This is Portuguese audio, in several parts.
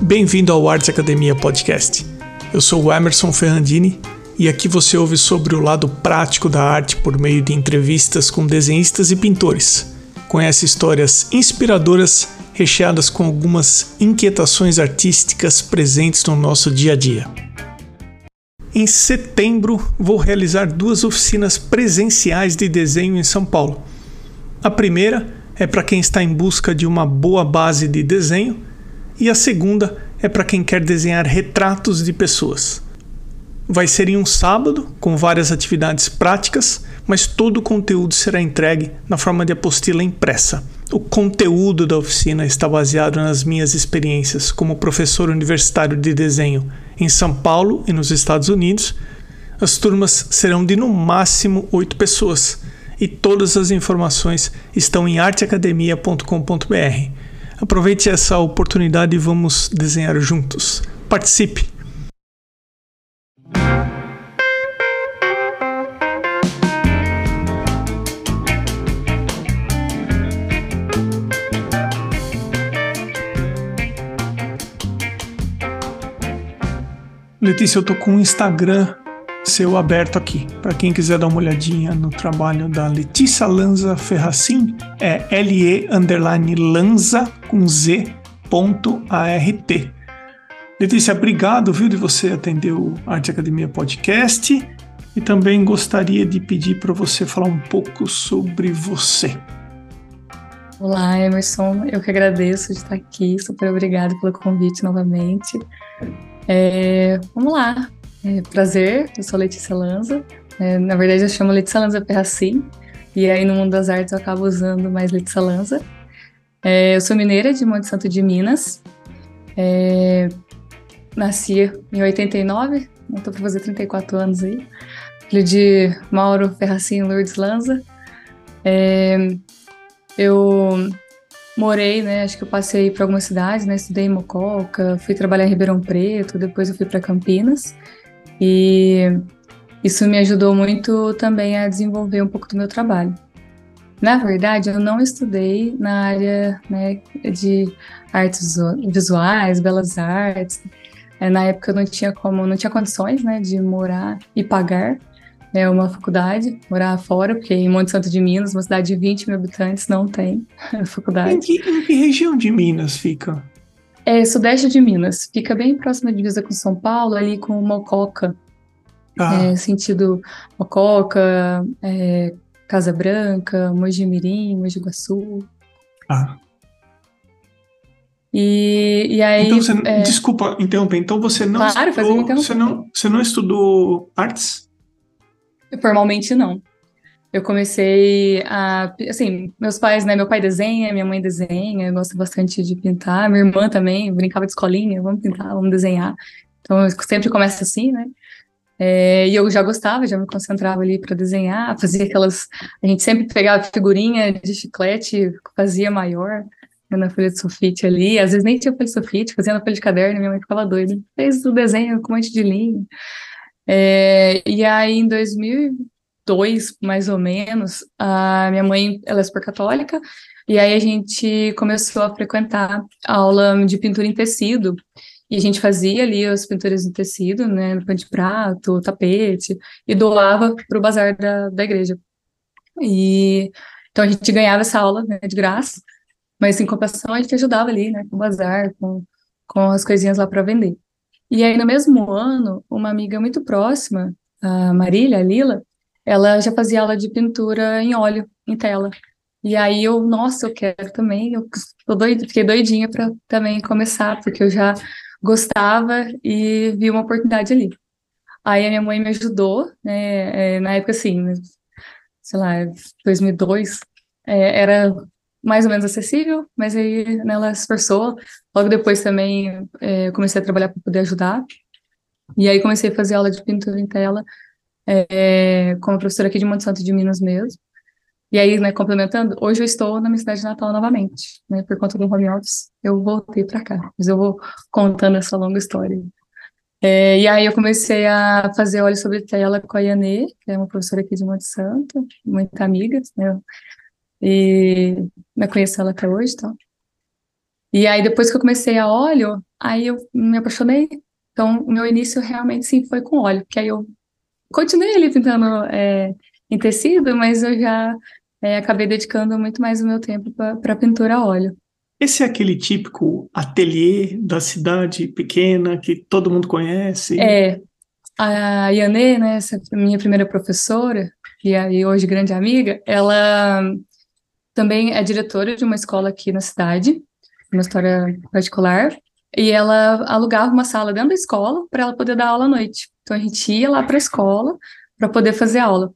Bem-vindo ao Arts Academia Podcast. Eu sou o Emerson Ferrandini e aqui você ouve sobre o lado prático da arte por meio de entrevistas com desenhistas e pintores. Conhece histórias inspiradoras recheadas com algumas inquietações artísticas presentes no nosso dia a dia. Em setembro, vou realizar duas oficinas presenciais de desenho em São Paulo. A primeira é para quem está em busca de uma boa base de desenho e a segunda é para quem quer desenhar retratos de pessoas. Vai ser em um sábado, com várias atividades práticas, mas todo o conteúdo será entregue na forma de apostila impressa. O conteúdo da oficina está baseado nas minhas experiências como professor universitário de desenho em São Paulo e nos Estados Unidos. As turmas serão de no máximo oito pessoas e todas as informações estão em arteacademia.com.br. Aproveite essa oportunidade e vamos desenhar juntos. Participe! Letícia, eu tô com o Instagram seu aberto aqui. Para quem quiser dar uma olhadinha no trabalho da Letícia Lanza Ferracin, é LE underline Lanza com Z ponto ART. Letícia, obrigado, viu, de você atender o Arte Academia Podcast e também gostaria de pedir para você falar um pouco sobre você. Olá, Emerson, eu que agradeço de estar aqui, super obrigado pelo convite novamente. É, vamos lá, é, prazer, eu sou Letícia Lanza. É, na verdade, eu chamo Letícia Lanza Perracim. E aí, no mundo das artes, eu acabo usando mais Letícia Lanza. É, eu sou mineira de Monte Santo de Minas. É, nasci em 89, estou para fazer 34 anos aí. Filho de Mauro Ferracim e Lourdes Lanza. É, eu morei, né? Acho que eu passei por algumas cidades, né? Estudei em Mococa, fui trabalhar em Ribeirão Preto, depois eu fui para Campinas. E isso me ajudou muito também a desenvolver um pouco do meu trabalho. Na verdade, eu não estudei na área né, de artes visuais, belas artes. É, na época eu não tinha como, não tinha condições, né, de morar e pagar né, uma faculdade, morar fora, porque em Monte Santo de Minas, uma cidade de 20 mil habitantes, não tem faculdade. Em que, em que região de Minas fica? É sudeste de Minas, fica bem próximo da divisa com São Paulo, ali com Mococa. Ah. É, sentido Mococa, é, Casa Branca, Mogi Mirim, Mogi Guaçu. Ah. E, e aí. Então você, é... Desculpa interromper. Então você não claro, estudou. Você não, você não estudou artes? Formalmente não eu comecei a. Assim, meus pais, né? Meu pai desenha, minha mãe desenha, gosta bastante de pintar. Minha irmã também brincava de escolinha, vamos pintar, vamos desenhar. Então, eu sempre começa assim, né? É, e eu já gostava, já me concentrava ali para desenhar, fazia aquelas. A gente sempre pegava figurinha de chiclete, fazia maior né, na folha de sulfite ali. Às vezes nem tinha folha de sulfite, fazia na folha de caderno, minha mãe ficava doida. Fez o desenho com um monte de linha. É, e aí, em 2000 dois, mais ou menos, a minha mãe, ela é super católica, e aí a gente começou a frequentar a aula de pintura em tecido, e a gente fazia ali as pinturas em tecido, né, pano de prato, tapete, e doava para o bazar da, da igreja. E então a gente ganhava essa aula né, de graça, mas em compensação a gente ajudava ali, né, com o bazar, com, com as coisinhas lá para vender. E aí no mesmo ano, uma amiga muito próxima, a Marília, a Lila, ela já fazia aula de pintura em óleo, em tela. E aí eu, nossa, eu quero também, eu tô doid, fiquei doidinha para também começar, porque eu já gostava e vi uma oportunidade ali. Aí a minha mãe me ajudou, né, é, na época assim, sei lá, 2002, é, era mais ou menos acessível, mas aí né, ela se esforçou. Logo depois também é, comecei a trabalhar para poder ajudar. E aí comecei a fazer aula de pintura em tela é, como professora aqui de Monte Santo de Minas mesmo. E aí, né, complementando, hoje eu estou na minha cidade natal novamente, né, por conta do home office, eu voltei para cá, mas eu vou contando essa longa história. É, e aí eu comecei a fazer óleo sobre tela com a Yanê, que é uma professora aqui de Monte Santo, muita amiga, né, e eu conheço ela até hoje, tá? E aí depois que eu comecei a óleo, aí eu me apaixonei. Então, o meu início realmente sim foi com óleo, que aí eu continuei ali pintando é, em tecido, mas eu já é, acabei dedicando muito mais o meu tempo para pintura a óleo. Esse é aquele típico ateliê da cidade pequena que todo mundo conhece? É. A Yanê, né, essa minha primeira professora, e aí hoje grande amiga, ela também é diretora de uma escola aqui na cidade, uma história particular, e ela alugava uma sala dentro da escola para ela poder dar aula à noite. Então a gente ia lá para a escola para poder fazer aula.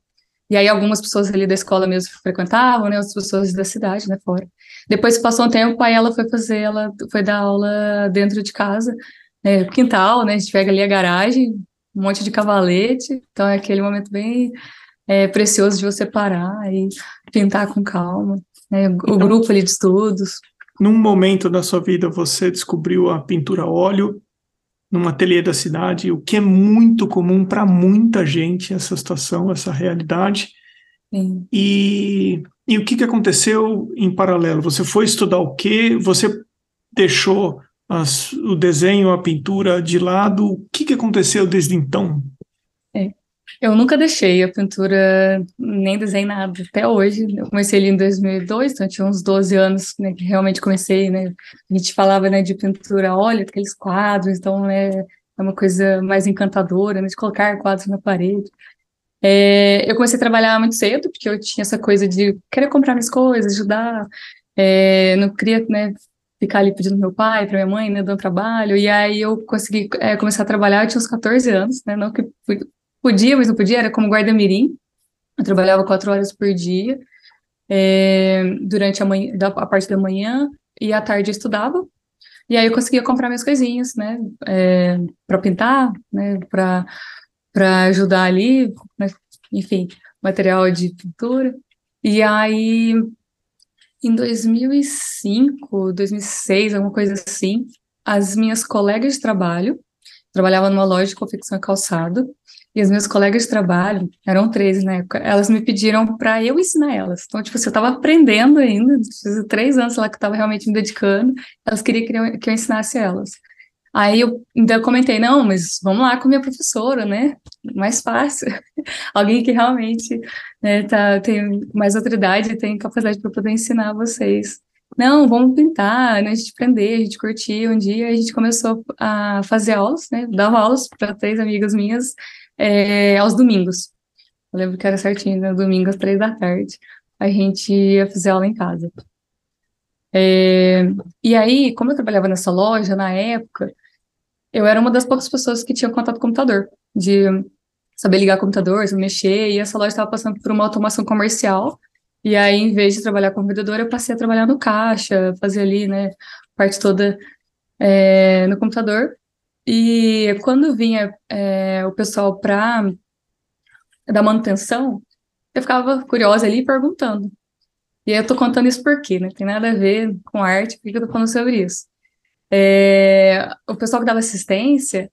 E aí algumas pessoas ali da escola mesmo frequentavam, né, outras pessoas da cidade, né, fora. Depois passou um tempo, aí ela foi fazer, ela foi dar aula dentro de casa, né, quintal, né, a gente pega ali a garagem, um monte de cavalete, então é aquele momento bem é, precioso de você parar e pintar com calma, né, o então, grupo ali de estudos. Num momento da sua vida você descobriu a pintura a óleo num ateliê da cidade, o que é muito comum para muita gente essa situação, essa realidade. Sim. E, e o que, que aconteceu em paralelo? Você foi estudar o quê? Você deixou as, o desenho, a pintura de lado? O que, que aconteceu desde então? Eu nunca deixei a pintura, nem desenhei nada, até hoje. Eu comecei ali em 2002, então tinha uns 12 anos né, que realmente comecei, né? A gente falava né, de pintura a óleo, aqueles quadros, então né, é uma coisa mais encantadora, né, de colocar quadros na parede. É, eu comecei a trabalhar muito cedo, porque eu tinha essa coisa de querer comprar minhas coisas, ajudar, é, não queria né, ficar ali pedindo meu pai, para minha mãe, né, dando trabalho, e aí eu consegui é, começar a trabalhar, eu tinha uns 14 anos, né, não que fui Podia, mas não podia, era como guarda-mirim. Eu trabalhava quatro horas por dia, é, durante a, manhã, a parte da manhã, e à tarde eu estudava. E aí eu conseguia comprar minhas coisinhas, né, é, para pintar, né, para ajudar ali, né, enfim, material de pintura. E aí, em 2005, 2006, alguma coisa assim, as minhas colegas de trabalho, trabalhava numa loja de confecção e calçado, e as minhas colegas de trabalho, eram três na época, elas me pediram para eu ensinar elas. Então, tipo, se eu estava aprendendo ainda, três anos lá que eu estava realmente me dedicando, elas queriam que eu, ensinasse elas. Aí eu ainda comentei, não, mas vamos lá com minha professora, né? Mais fácil. Alguém que realmente né, tá, tem mais autoridade, tem capacidade para poder ensinar vocês. Não, vamos pintar, né? A gente aprender, a gente curtir. Um dia a gente começou a fazer aulas, né? Dava aulas para três amigas minhas é, aos domingos. Eu lembro que era certinho, né? domingo às três da tarde, a gente ia fazer aula em casa. É, e aí, como eu trabalhava nessa loja na época, eu era uma das poucas pessoas que tinha contato com computador, de saber ligar computador, mexer, e essa loja estava passando por uma automação comercial, e aí, em vez de trabalhar como vendedora, eu passei a trabalhar no caixa, fazer ali, né, parte toda é, no computador, e quando vinha é, o pessoal para dar manutenção, eu ficava curiosa ali perguntando. E aí eu tô contando isso por quê, né? Tem nada a ver com arte, por que eu tô falando sobre isso? É, o pessoal que dava assistência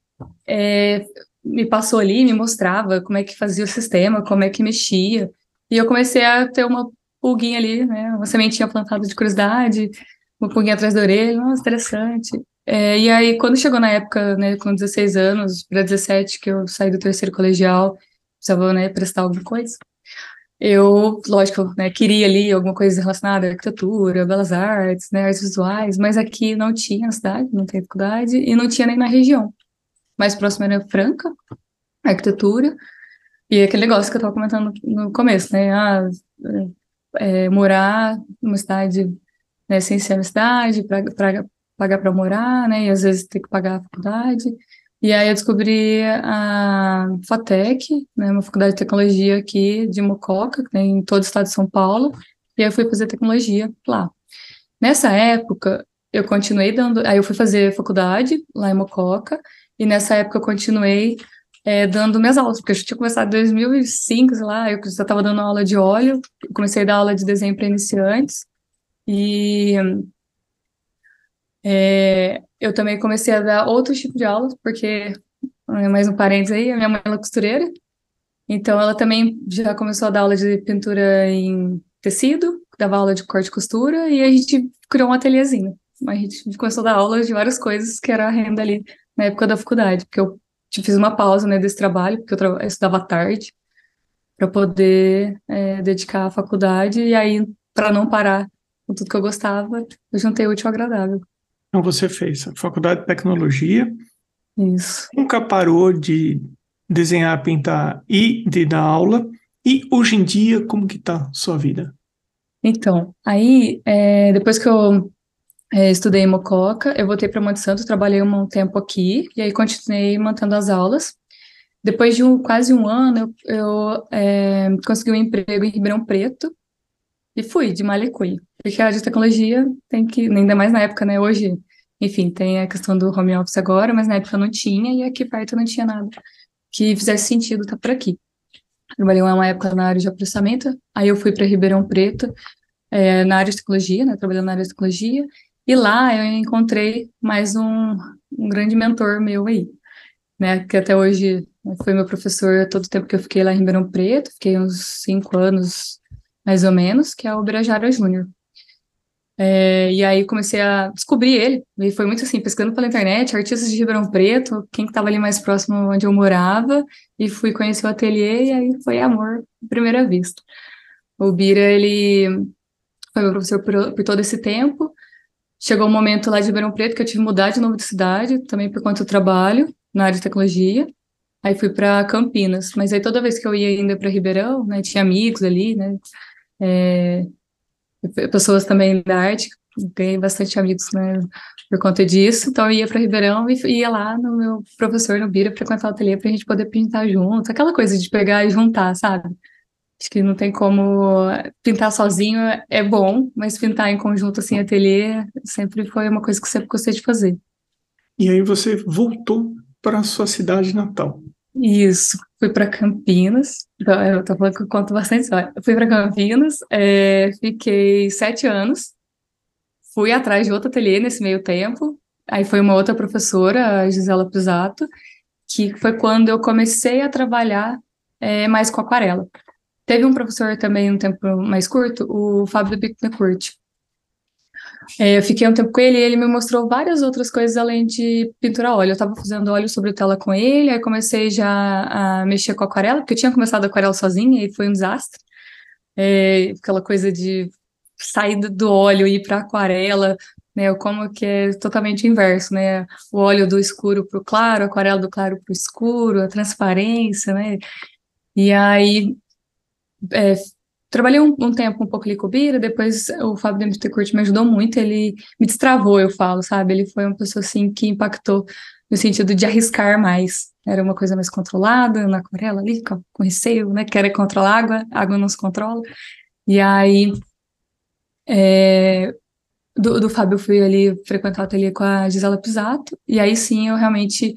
é, me passou ali, me mostrava como é que fazia o sistema, como é que mexia. E eu comecei a ter uma pulguinha ali, né? Uma sementinha plantada de curiosidade, uma pulguinha atrás da orelha, nossa, interessante. É, e aí, quando chegou na época, né, com 16 anos, para 17, que eu saí do terceiro colegial, precisava, né, prestar alguma coisa, eu, lógico, né, queria ali alguma coisa relacionada à arquitetura, belas artes, né, artes visuais, mas aqui não tinha na cidade, não tem faculdade, e não tinha nem na região. Mais próximo era Franca, arquitetura, e aquele negócio que eu estava comentando no começo, né, ah, é, morar numa cidade, né, sem ser uma cidade, para pagar para morar, né? E às vezes ter que pagar a faculdade. E aí eu descobri a FATEC, né, uma faculdade de tecnologia aqui de Mococa, tem em todo o estado de São Paulo, e aí eu fui fazer tecnologia lá. Nessa época, eu continuei dando, aí eu fui fazer faculdade lá em Mococa, e nessa época eu continuei é, dando minhas aulas, porque eu tinha começado em 2005, sei lá, eu já estava dando aula de óleo, comecei a dar aula de desenho para iniciantes, e é, eu também comecei a dar outros tipos de aulas, porque, mais um parênteses aí, a minha mãe é costureira, então ela também já começou a dar aula de pintura em tecido, dava aula de corte e costura, e a gente criou um ateliêzinho. a gente começou a dar aulas de várias coisas que era a renda ali na época da faculdade, porque eu fiz uma pausa, né, desse trabalho, porque eu, eu estudava tarde, para poder é, dedicar à faculdade, e aí, para não parar com tudo que eu gostava, eu juntei o útil ao agradável. Então você fez a faculdade de tecnologia, Isso. nunca parou de desenhar, pintar e de dar aula, e hoje em dia, como que tá sua vida? Então, aí, é, depois que eu é, estudei em Mococa, eu voltei para Monte Santo, trabalhei um tempo aqui, e aí continuei mantendo as aulas. Depois de um, quase um ano, eu, eu é, consegui um emprego em Ribeirão Preto, e fui de Malicuí. Porque a área de tecnologia tem que, ainda mais na época, né? Hoje, enfim, tem a questão do home office agora, mas na época não tinha, e aqui perto não tinha nada que fizesse sentido estar por aqui. Trabalhei uma época na área de processamento, aí eu fui para Ribeirão Preto, é, na área de tecnologia, né? Trabalhando na área de tecnologia, e lá eu encontrei mais um, um grande mentor meu aí, né? Que até hoje foi meu professor todo o tempo que eu fiquei lá em Ribeirão Preto, fiquei uns cinco anos mais ou menos, que é o Birajara Júnior. É, e aí comecei a descobrir ele, e foi muito assim, pesquisando pela internet, artistas de Ribeirão Preto, quem que estava ali mais próximo onde eu morava, e fui conhecer o ateliê, e aí foi amor à primeira vista. O Bira, ele foi meu professor por, por todo esse tempo, chegou um momento lá de Ribeirão Preto que eu tive que mudar de novo de cidade, também por conta do trabalho, na área de tecnologia, aí fui para Campinas, mas aí toda vez que eu ia ainda para Ribeirão, né, tinha amigos ali, né, é, pessoas também da arte, ganhei bastante amigos né, por conta disso, então eu ia para Ribeirão e ia lá no meu professor no Bira frequentar o ateliê para a gente poder pintar junto, aquela coisa de pegar e juntar, sabe? Acho que não tem como pintar sozinho é bom, mas pintar em conjunto assim ateliê sempre foi uma coisa que eu sempre gostei de fazer. E aí você voltou para sua cidade natal. Isso, fui para Campinas. Então, eu tô falando que eu conto bastante história. Fui para Campinas, é, fiquei sete anos. Fui atrás de outro ateliê nesse meio tempo. Aí foi uma outra professora, a Gisela Pisato, que foi quando eu comecei a trabalhar é, mais com aquarela. Teve um professor também um tempo mais curto, o Fábio Bittencourt, é, eu fiquei um tempo com ele e ele me mostrou várias outras coisas além de pintura a óleo. Eu estava fazendo óleo sobre tela com ele, aí comecei já a mexer com aquarela, porque eu tinha começado aquarela sozinha e foi um desastre. É, aquela coisa de sair do óleo e ir para aquarela, né? Como que é totalmente inverso, né? O óleo do escuro para o claro, a aquarela do claro para o escuro, a transparência, né? E aí é, Trabalhei um, um, tempo um pouco ali com o Bira, depois o Fábio Demetecurti me ajudou muito, ele me destravou, eu falo, sabe? Ele foi uma pessoa, assim, que impactou no sentido de arriscar mais. Era uma coisa mais controlada, na aquarela ali, com, com receio, né? Querer controlar a água, a água não se controla. E aí, é, do, do Fábio eu fui ali frequentar o ateliê com a Gisela Pisato, e aí sim eu realmente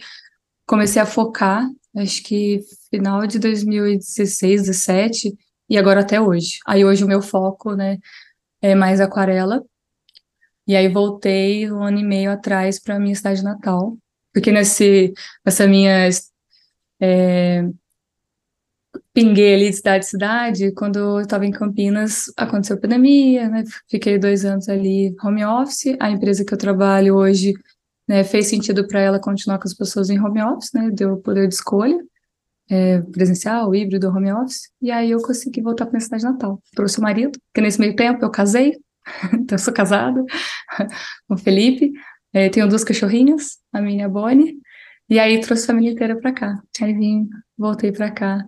comecei a focar, acho que final de 2016, 2017, e agora até hoje. Aí hoje o meu foco, né, é mais aquarela. E aí voltei um ano e meio atrás para minha cidade natal, porque nesse nessa minha é, pinguei ali de cidade em cidade, quando eu estava em Campinas, aconteceu a pandemia, né? Fiquei dois anos ali home office. A empresa que eu trabalho hoje, né, fez sentido para ela continuar com as pessoas em home office, né? Deu poder de escolha é, presencial, híbrido, home office, e aí eu consegui voltar para minha cidade natal. Trouxe o marido, que nesse meio tempo eu casei, então eu sou casada com o Felipe, é, tenho duas cachorrinhas, a minha e a Bonnie, e aí trouxe a família inteira para cá. Aí vim, voltei para cá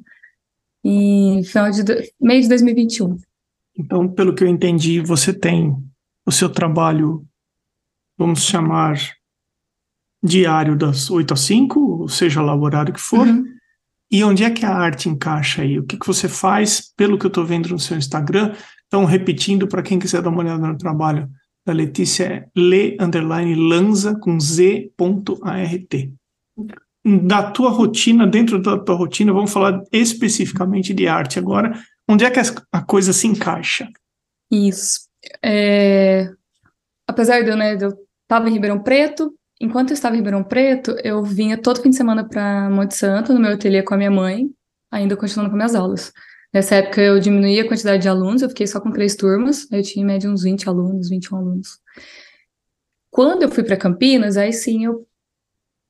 em final de meio de 2021. Então, pelo que eu entendi, você tem o seu trabalho, vamos chamar diário das 8 às 5, seja lá o horário que for, uhum. E onde é que a arte encaixa aí? O que, que você faz, pelo que eu estou vendo no seu Instagram? Então, repetindo, para quem quiser dar uma olhada no trabalho da Letícia, é le, underline, lanza, com z.art. Da tua rotina, dentro da tua rotina, vamos falar especificamente de arte agora. Onde é que a coisa se encaixa? Isso. É... Apesar de eu, né, em Ribeirão Preto, Enquanto eu estava em Ribeirão Preto, eu vinha todo fim de semana para Monte Santo, no meu ateliê com a minha mãe, ainda continuando com minhas aulas. Nessa época eu diminuí a quantidade de alunos, eu fiquei só com três turmas, eu tinha em média uns 20 alunos, 21 alunos. Quando eu fui para Campinas, aí sim eu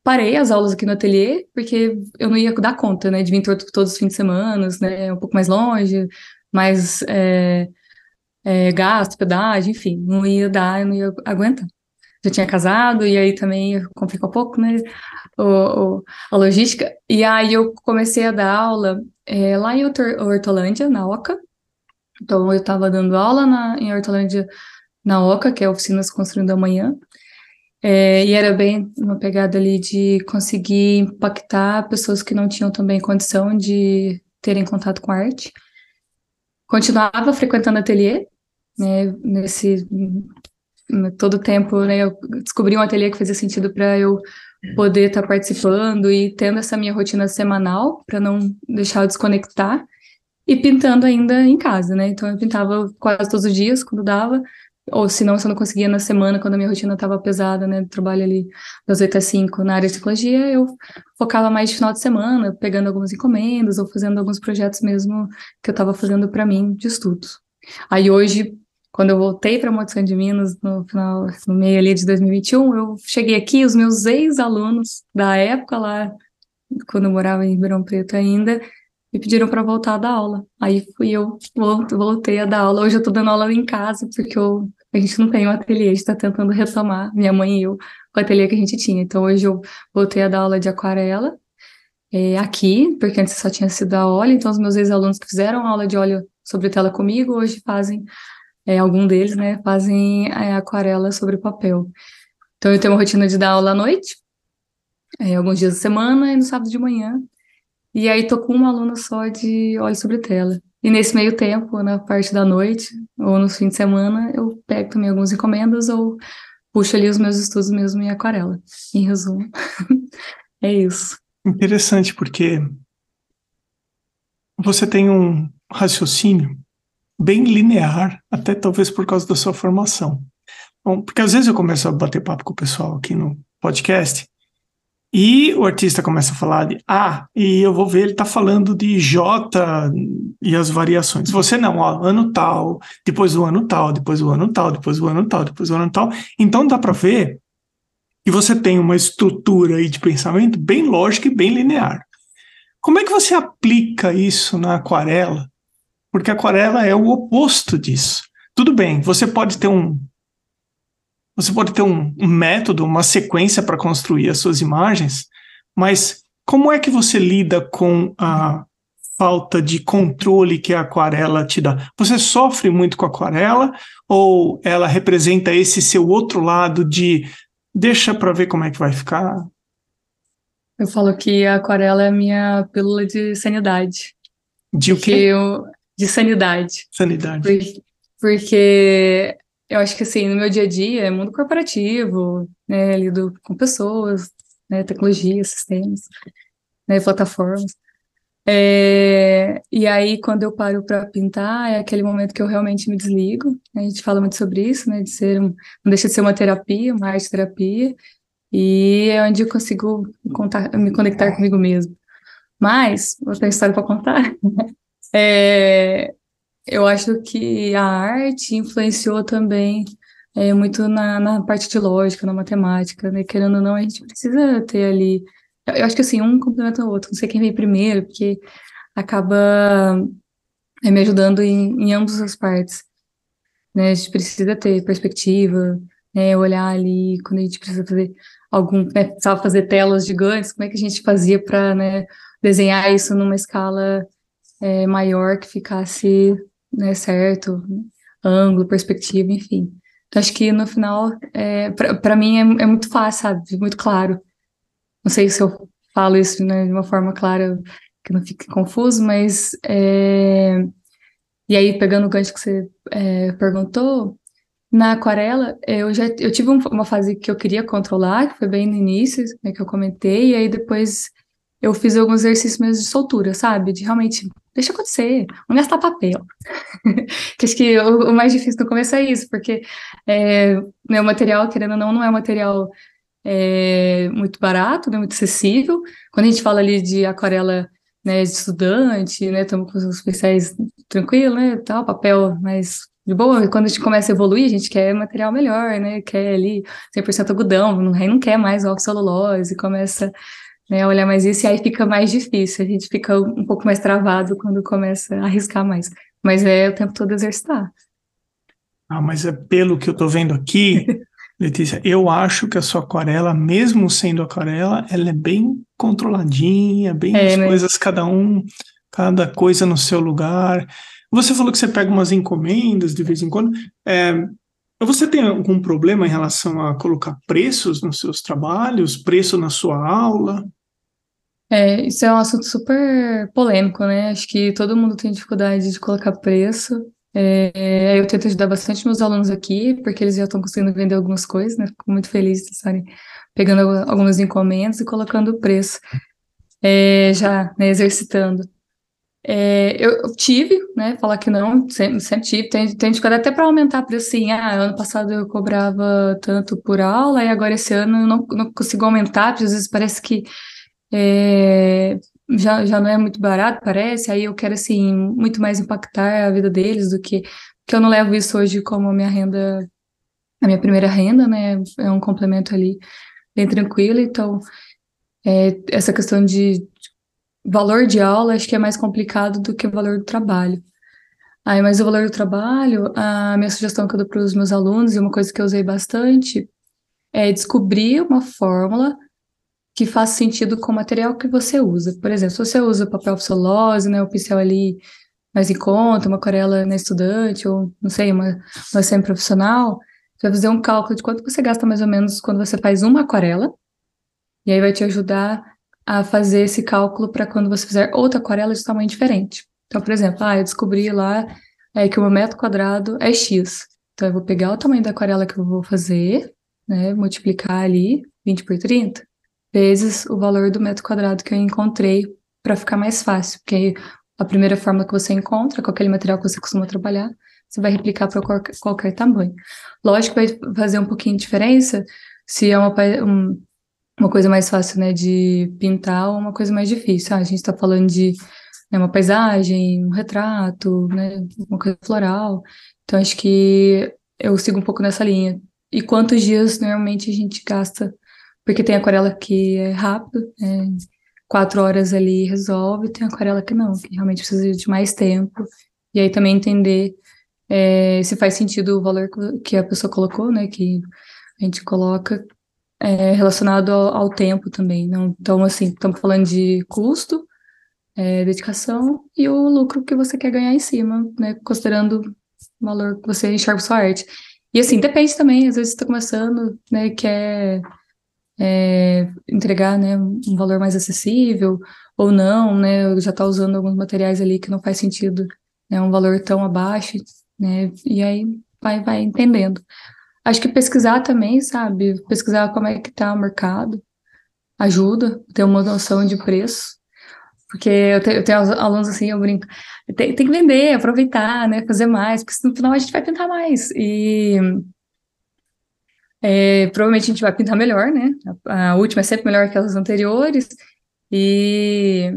parei as aulas aqui no ateliê, porque eu não ia dar conta, né, de vir todo, todos os fins de semana, né, um pouco mais longe, mais é, é, gasto, pedágio, enfim, não ia dar, eu não ia aguentar. Já tinha casado, e aí também complicou um pouco, né, o, o, a logística, e aí eu comecei a dar aula é, lá em Hortolândia, na OCA, então eu estava dando aula na, em Hortolândia, na OCA, que é Oficinas Construindo Amanhã, é, e era bem uma pegada ali de conseguir impactar pessoas que não tinham também condição de terem contato com arte. Continuava frequentando ateliê, né, nesse todo tempo, né, eu descobri um ateliê que fazia sentido para eu poder estar tá participando e tendo essa minha rotina semanal para não deixar eu desconectar e pintando ainda em casa, né? Então eu pintava quase todos os dias quando dava, ou se não, se eu não conseguia na semana, quando a minha rotina estava pesada, né, trabalho ali das 8 às 5 na área de psicologia, eu focava mais de final de semana, pegando algumas encomendas ou fazendo alguns projetos mesmo que eu estava fazendo para mim de estudos. Aí hoje, quando eu voltei para Moção de Minas, no final, no meio ali de 2021, eu cheguei aqui, os meus ex-alunos da época lá, quando eu morava em Ribeirão Preto ainda, me pediram para voltar a dar aula. Aí fui eu, voltei a dar aula. Hoje eu estou dando aula em casa, porque eu, a gente não tem um ateliê, a gente está tentando retomar, minha mãe e eu, o ateliê que a gente tinha. Então hoje eu voltei a dar aula de aquarela é, aqui, porque antes só tinha sido a óleo, então os meus ex-alunos que fizeram aula de óleo sobre tela comigo, hoje fazem, é, algum deles, né, fazem é, aquarela sobre papel. Então eu tenho uma rotina de dar aula à noite, é, alguns dias da semana e no sábado de manhã e aí tô com uma aluna só de óleo sobre tela. E nesse meio tempo, na parte da noite, ou no fim de semana, eu pego também algumas encomendas ou puxo ali os meus estudos mesmo em aquarela. Em resumo, é isso. Interessante, porque você tem um raciocínio bem linear, até talvez por causa da sua formação. Bom, porque às vezes eu começo a bater papo com o pessoal aqui no podcast e o artista começa a falar de A, e eu vou ver ele tá falando de J e as variações. Você não, ó, ano tal, depois do ano tal, depois do ano tal, depois do ano tal, depois do ano tal. Então dá para ver que você tem uma estrutura aí de pensamento bem lógica e bem linear. Como é que você aplica isso na aquarela? Porque a aquarela é o oposto disso. Tudo bem, você pode ter um você pode ter um, um método, uma sequência para construir as suas imagens, mas como é que você lida com a falta de controle que a aquarela te dá? Você sofre muito com a aquarela ou ela representa esse seu outro lado de deixa para ver como é que vai ficar? Eu falo que a aquarela é a minha pílula de sanidade. De o quê? Eu, de sanidade. Sanidade. Porque, porque eu acho que assim, no meu dia a dia é mundo corporativo, né, lido com pessoas, né, tecnologia, sistemas, né, plataformas. É, e aí, quando eu paro para pintar, é aquele momento que eu realmente me desligo. Né, a gente fala muito sobre isso, né, de ser um, não deixa de ser uma terapia, uma arte terapia, e é onde eu consigo contar, me conectar comigo mesmo. Mas, vou ter história para contar. é, eu acho que a arte influenciou também é, muito na, na parte de lógica, na matemática, né? Querendo ou não, a gente precisa ter ali. Eu acho que assim, um complementa o outro, não sei quem vem primeiro, porque acaba é, me ajudando em, em ambas as partes. Né? A gente precisa ter perspectiva, né? olhar ali quando a gente precisa fazer algum, né? precisava fazer telas gigantes, como é que a gente fazia para né, desenhar isso numa escala é, maior que ficasse né, certo, ângulo, perspectiva, enfim. Então, acho que no final, é, para mim, é, é, muito fácil, sabe? Muito claro. Não sei se eu falo isso né, de uma forma clara, que não fique confuso, mas. É... E aí, pegando o gancho que você é, perguntou, na aquarela, eu já eu tive uma fase que eu queria controlar, que foi bem no início, né, que eu comentei, e aí depois eu fiz alguns exercícios mesmo de soltura, sabe? De realmente, deixa acontecer, não gastar papel. que acho que o, o, mais difícil no começo é isso, porque é, o material, querendo ou não, não é um material é, muito barato, né, muito acessível. Quando a gente fala ali de aquarela né, de estudante, né, estamos com os especiais tranquilo, né, tal, papel mais de boa. Quando a gente começa a evoluir, a gente quer material melhor, né? Quer ali 100% algodão, aí não quer mais oxcelulose, começa né, olhar mais isso, e aí fica mais difícil. A gente fica um pouco mais travado quando começa a arriscar mais. Mas é o tempo todo exercitar. Ah, mas é pelo que eu tô vendo aqui, Letícia, eu acho que a sua aquarela, mesmo sendo aquarela, ela é bem controladinha, bem é, as né? coisas, cada um, cada coisa no seu lugar. Você falou que você pega umas encomendas de vez em quando. É, você tem algum problema em relação a colocar preços nos seus trabalhos, preço na sua aula? É, isso é um assunto super polêmico, né? Acho que todo mundo tem dificuldade de colocar preço. É, eu tento ajudar bastante meus alunos aqui, porque eles já estão conseguindo vender algumas coisas, né? Fico muito feliz de estarem pegando algumas encomendas e colocando o preço, é, já né, exercitando. É, eu tive, né, falar que não, sempre, sempre tive, tem, tem dificuldade até para aumentar preço, assim, ah, ano passado eu cobrava tanto por aula, e agora esse ano eu não, não consigo aumentar, porque às vezes parece que é, já, já não é muito barato, parece, aí eu quero, assim, muito mais impactar a vida deles do que, que eu não levo isso hoje como a minha renda, a minha primeira renda, né, é um complemento ali bem tranquilo, então, é, essa questão de valor de aula, acho que é mais complicado do que o valor do trabalho. Aí, mas o valor do trabalho, a minha sugestão que eu dou para os meus alunos, e uma coisa que eu usei bastante, é descobrir uma fórmula que faz sentido com o material que você usa. Por exemplo, se você usa papel celulose, né, o pincel ali mais em conta, uma aquarela na estudante, ou não sei, uma, uma semi-profissional, você vai fazer um cálculo de quanto você gasta mais ou menos quando você faz uma aquarela, e aí vai te ajudar a fazer esse cálculo para quando você fizer outra aquarela de tamanho diferente. Então, por exemplo, ah, eu descobri lá é, que o meu metro quadrado é X. Então, eu vou pegar o tamanho da aquarela que eu vou fazer, né, multiplicar ali 20 por 30, vezes o valor do metro quadrado que eu encontrei para ficar mais fácil, porque a primeira fórmula que você encontra, com aquele material que você costuma trabalhar, você vai replicar para qualquer, qualquer, tamanho. Lógico que vai fazer um pouquinho de diferença se é uma, um, uma coisa mais fácil, né, de pintar ou uma coisa mais difícil. Ah, a gente está falando de né, uma paisagem, um retrato, né, uma coisa floral. Então, acho que eu sigo um pouco nessa linha. E quantos dias normalmente a gente gasta porque tem aquarela que é rápido, é, quatro horas ali resolve, tem aquarela que não, que realmente precisa de mais tempo. E aí também entender é, se faz sentido o valor que a pessoa colocou, né? Que a gente coloca é, relacionado ao, ao, tempo também. Não? Então, assim, estamos falando de custo, é, dedicação e o lucro que você quer ganhar em cima, né? Considerando o valor que você enxerga sua arte. E assim, depende também, às vezes você está começando, né, quer é, entregar né, um valor mais acessível ou não, né, já está usando alguns materiais ali que não faz sentido, né, um valor tão abaixo, né, e aí vai, vai entendendo. Acho que pesquisar também, sabe, pesquisar como é que está o mercado, ajuda, ter uma noção de preço, porque eu, eu tenho alunos assim, eu brinco, tem, tem que vender, aproveitar, né, fazer mais, porque no final a gente vai tentar mais, e é, provavelmente a gente vai pintar melhor, né? A, a, última é sempre melhor que as anteriores. E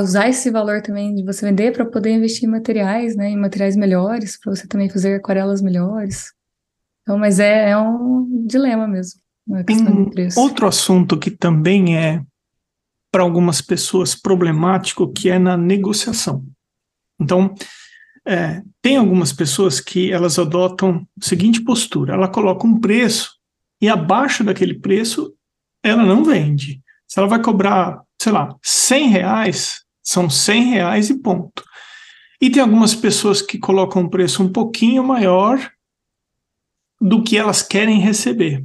usar esse valor também de você vender para poder investir em materiais, né? Em materiais melhores, para você também fazer aquarelas melhores. Então, mas é, é um dilema mesmo. Tem outro assunto que também é para algumas pessoas problemático, que é na negociação. Então, é, tem algumas pessoas que elas adotam a seguinte postura: ela coloca um preço e abaixo daquele preço ela não vende. Se ela vai cobrar, sei lá, 100 reais, são 100 reais e ponto. E tem algumas pessoas que colocam um preço um pouquinho maior do que elas querem receber.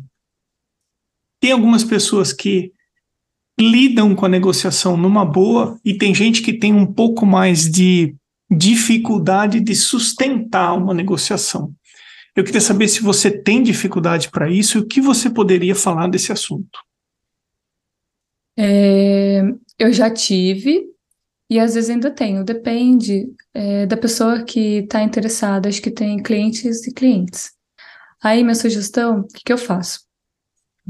Tem algumas pessoas que lidam com a negociação numa boa e tem gente que tem um pouco mais de dificuldade de sustentar uma negociação. Eu queria saber se você tem dificuldade para isso e o que você poderia falar desse assunto. É, eu já tive e às vezes ainda tenho, depende é, da pessoa que está interessada. Acho que tem clientes e clientes. Aí, minha sugestão, o que, que eu faço?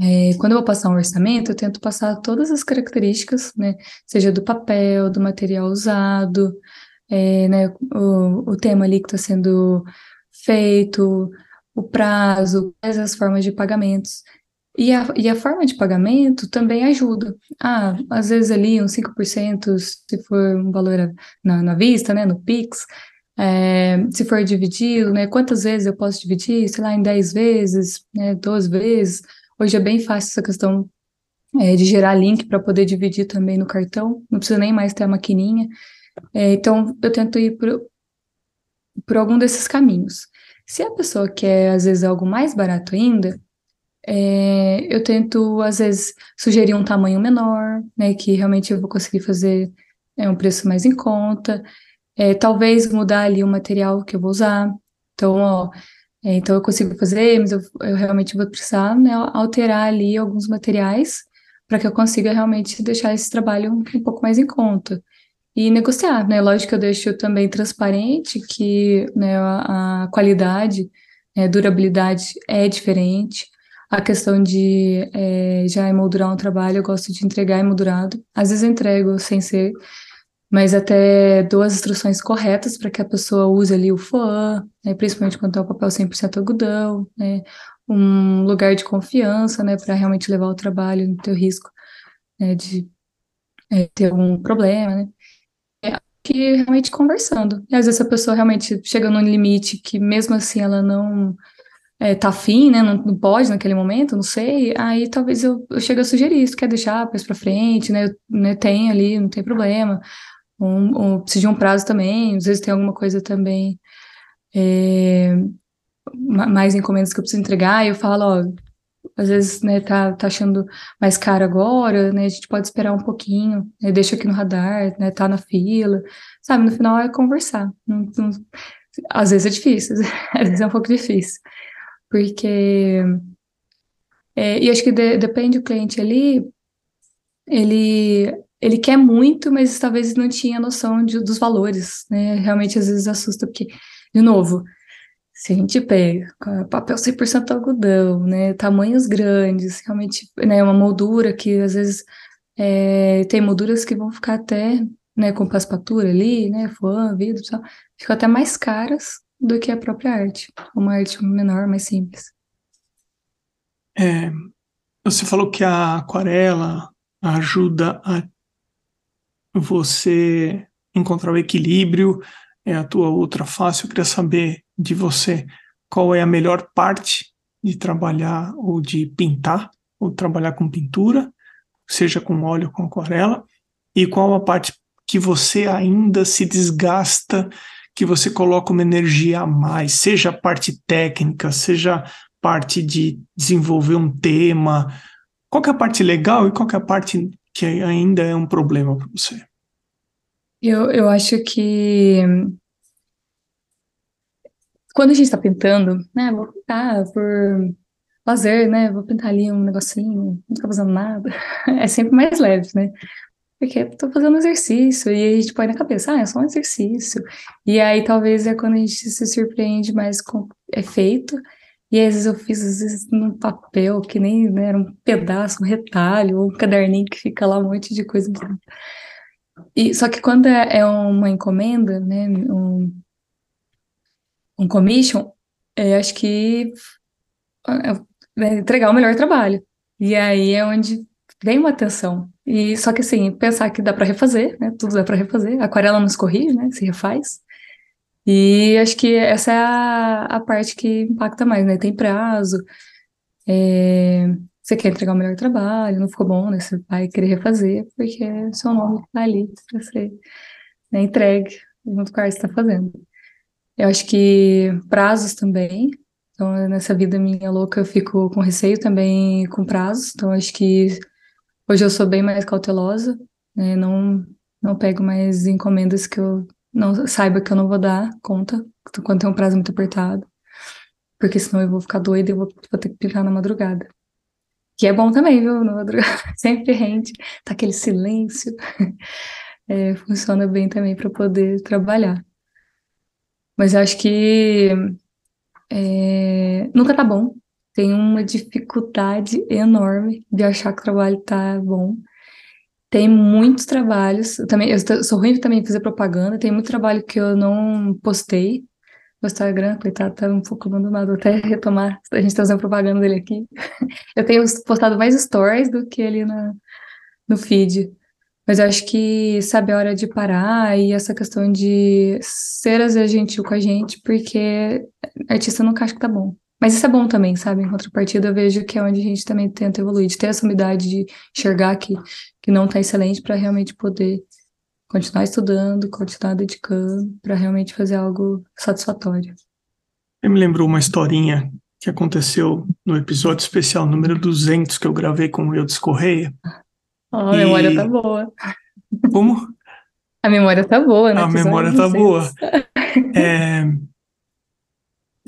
É, quando eu vou passar um orçamento, eu tento passar todas as características, né? Seja do papel, do material usado, é, né, o, o tema ali que está sendo feito, o prazo, quais as formas de pagamentos. E a, e a forma de pagamento também ajuda. Ah, às vezes ali uns 5%, se for um valor na, na vista, né, no Pix, é, se for dividido, né, quantas vezes eu posso dividir, sei lá, em 10 vezes, né, 12 vezes. Hoje é bem fácil essa questão é, de gerar link para poder dividir também no cartão, não precisa nem mais ter a maquininha. É, então, eu tento ir por, por algum desses caminhos. Se a pessoa quer, às vezes, algo mais barato ainda, é, eu tento, às vezes, sugerir um tamanho menor, né, que realmente eu vou conseguir fazer é, um preço mais em conta. É, talvez mudar ali o material que eu vou usar. Então, ó, é, então eu consigo fazer, mas eu, eu realmente vou precisar né, alterar ali alguns materiais para que eu consiga realmente deixar esse trabalho um, um pouco mais em conta e negociar, né? Lógico que eu deixo também transparente que né, a, a qualidade, né, durabilidade é diferente. A questão de é, já emoldurar um trabalho, eu gosto de entregar emoldurado. Às vezes entrego sem ser, mas até dou as instruções corretas para que a pessoa use ali o FOAM, né, principalmente quando é o papel 100% algodão, né, um lugar de confiança, né, para realmente levar o trabalho no teu risco né, de é, ter algum problema, né que realmente conversando. E às vezes a pessoa realmente chega num limite que mesmo assim ela não é, tá afim, né, não, não, pode naquele momento, não sei, aí talvez eu, eu chegue a sugerir isso, quer deixar mais para frente, né, né, tem ali, não tem problema, um, um, precisa de um prazo também, às vezes tem alguma coisa também, é, mais encomendas que eu preciso entregar, e eu falo, ó, às vezes, né, tá, tá achando mais caro agora, né, a gente pode esperar um pouquinho, né, deixa aqui no radar, né, tá na fila, sabe, no final é conversar, não, não, às vezes é difícil, às vezes é um pouco difícil, porque, é, e acho que de, depende do cliente ali, ele, ele quer muito, mas talvez não tinha noção de, dos valores, né, realmente às vezes assusta, porque, de novo, se a gente pega papel 100% algodão, né, tamanhos grandes, realmente, né, uma moldura que às vezes é, tem molduras que vão ficar até, né, com passepatura ali, né, vidro, tal, ficam até mais caras do que a própria arte, uma arte menor, mais simples. É, você falou que a aquarela ajuda a você encontrar o equilíbrio, é a tua outra face. Eu queria saber de você qual é a melhor parte de trabalhar ou de pintar, ou trabalhar com pintura, seja com óleo ou com aquarela, e qual a parte que você ainda se desgasta, que você coloca uma energia a mais, seja a parte técnica, seja parte de desenvolver um tema. Qual é a parte legal e qual é a parte que ainda é um problema para você? Eu, eu acho que quando a gente está pintando, né, vou pintar por lazer, né, vou pintar ali um negocinho, não tô fazendo nada, é sempre mais leve, né, porque estou fazendo exercício e a gente põe na cabeça, ah, é só um exercício. E aí talvez é quando a gente se surpreende mais com o efeito. E às vezes eu fiz às vezes num papel que nem né, era um pedaço, um retalho, ou um caderninho que fica lá um monte de coisa. E, só que quando é, é uma encomenda, né, um, um commission, é, acho que é, é entregar o melhor trabalho. E aí é onde vem uma atenção. E só que assim, pensar que dá para refazer, né? Tudo dá para refazer. Aquarela não se corrige, né? Se refaz. E acho que essa é a, a parte que impacta mais, né? Tem prazo, é, você quer entregar o melhor trabalho, não ficou bom, né? Você vai querer refazer, porque é seu nome está ali para ser né, entregue junto com a que está fazendo. Eu acho que prazos também. Então, nessa vida minha louca, eu fico com receio também com prazos. Então, acho que hoje eu sou bem mais cautelosa, né? Não, não pego mais encomendas que eu não saiba que eu não vou dar conta quando tem um prazo muito apertado. Porque senão eu vou ficar doida e vou, vou ter que pintar na madrugada. Que é bom também, viu? Na madrugada sempre rende, tá aquele silêncio. É, funciona bem também para poder trabalhar. Mas eu acho que é, nunca tá bom. Tem uma dificuldade enorme de achar que o trabalho tá bom. Tem muitos trabalhos, eu também, eu sou ruim também fazer propaganda, tem muito trabalho que eu não postei. no Instagram, coitado, tá um pouco abandonado, até retomar, a gente tá usando propaganda dele aqui. Eu tenho postado mais stories do que ele na, no feed. Mas eu acho que sabe a hora de parar e essa questão de ser às vezes gentil com a gente, porque artista nunca acha que tá bom. Mas isso é bom também, sabe? Em contrapartida, eu vejo que é onde a gente também tenta evoluir, de ter essa humildade de enxergar que, que não tá excelente para realmente poder continuar estudando, continuar dedicando, para realmente fazer algo satisfatório. Eu me lembrou uma historinha que aconteceu no episódio especial número 200 que eu gravei com o Eudes Correia. Oh, a e... memória tá boa. Como? A memória tá boa, né? A memória tá boa. É...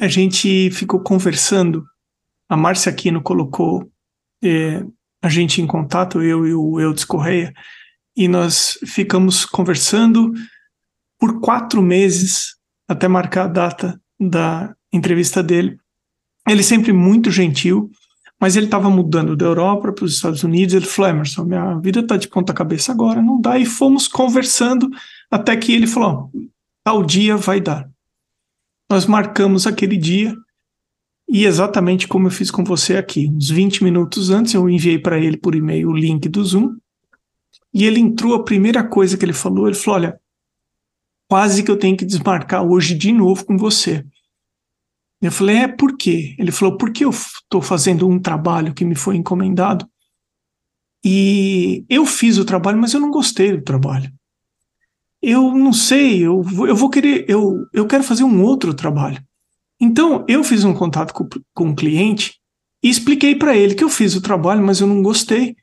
A gente ficou conversando, a Márcia Aquino colocou é, a gente em contato, eu e o Eudes Correia, e nós ficamos conversando por quatro meses até marcar a data da entrevista dele. Ele sempre muito gentil, mas ele estava mudando da Europa para os Estados Unidos. Ele falou: Emerson, minha vida está de ponta cabeça agora, não dá. E fomos conversando até que ele falou: tal dia vai dar. Nós marcamos aquele dia e exatamente como eu fiz com você aqui, uns 20 minutos antes, eu enviei para ele por e-mail o link do Zoom. E ele entrou, a primeira coisa que ele falou, ele falou: Olha, quase que eu tenho que desmarcar hoje de novo com você. Eu falei, é por quê? Ele falou, porque eu estou fazendo um trabalho que me foi encomendado e eu fiz o trabalho, mas eu não gostei do trabalho. Eu não sei, eu, eu vou querer, eu, eu quero fazer um outro trabalho. Então, eu fiz um contato com, com um cliente e expliquei para ele que eu fiz o trabalho, mas eu não gostei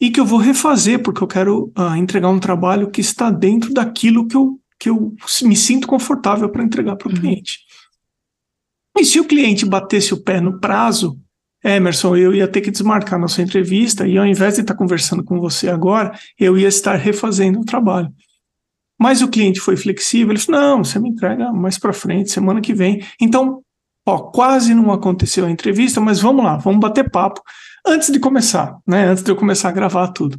e que eu vou refazer porque eu quero uh, entregar um trabalho que está dentro daquilo que eu, que eu me sinto confortável para entregar para o uhum. cliente. E se o cliente batesse o pé no prazo, Emerson, eu ia ter que desmarcar nossa entrevista e ao invés de estar conversando com você agora, eu ia estar refazendo o trabalho. Mas o cliente foi flexível, ele falou: não, você me entrega mais para frente, semana que vem. Então, ó, quase não aconteceu a entrevista, mas vamos lá, vamos bater papo antes de começar, né? Antes de eu começar a gravar tudo.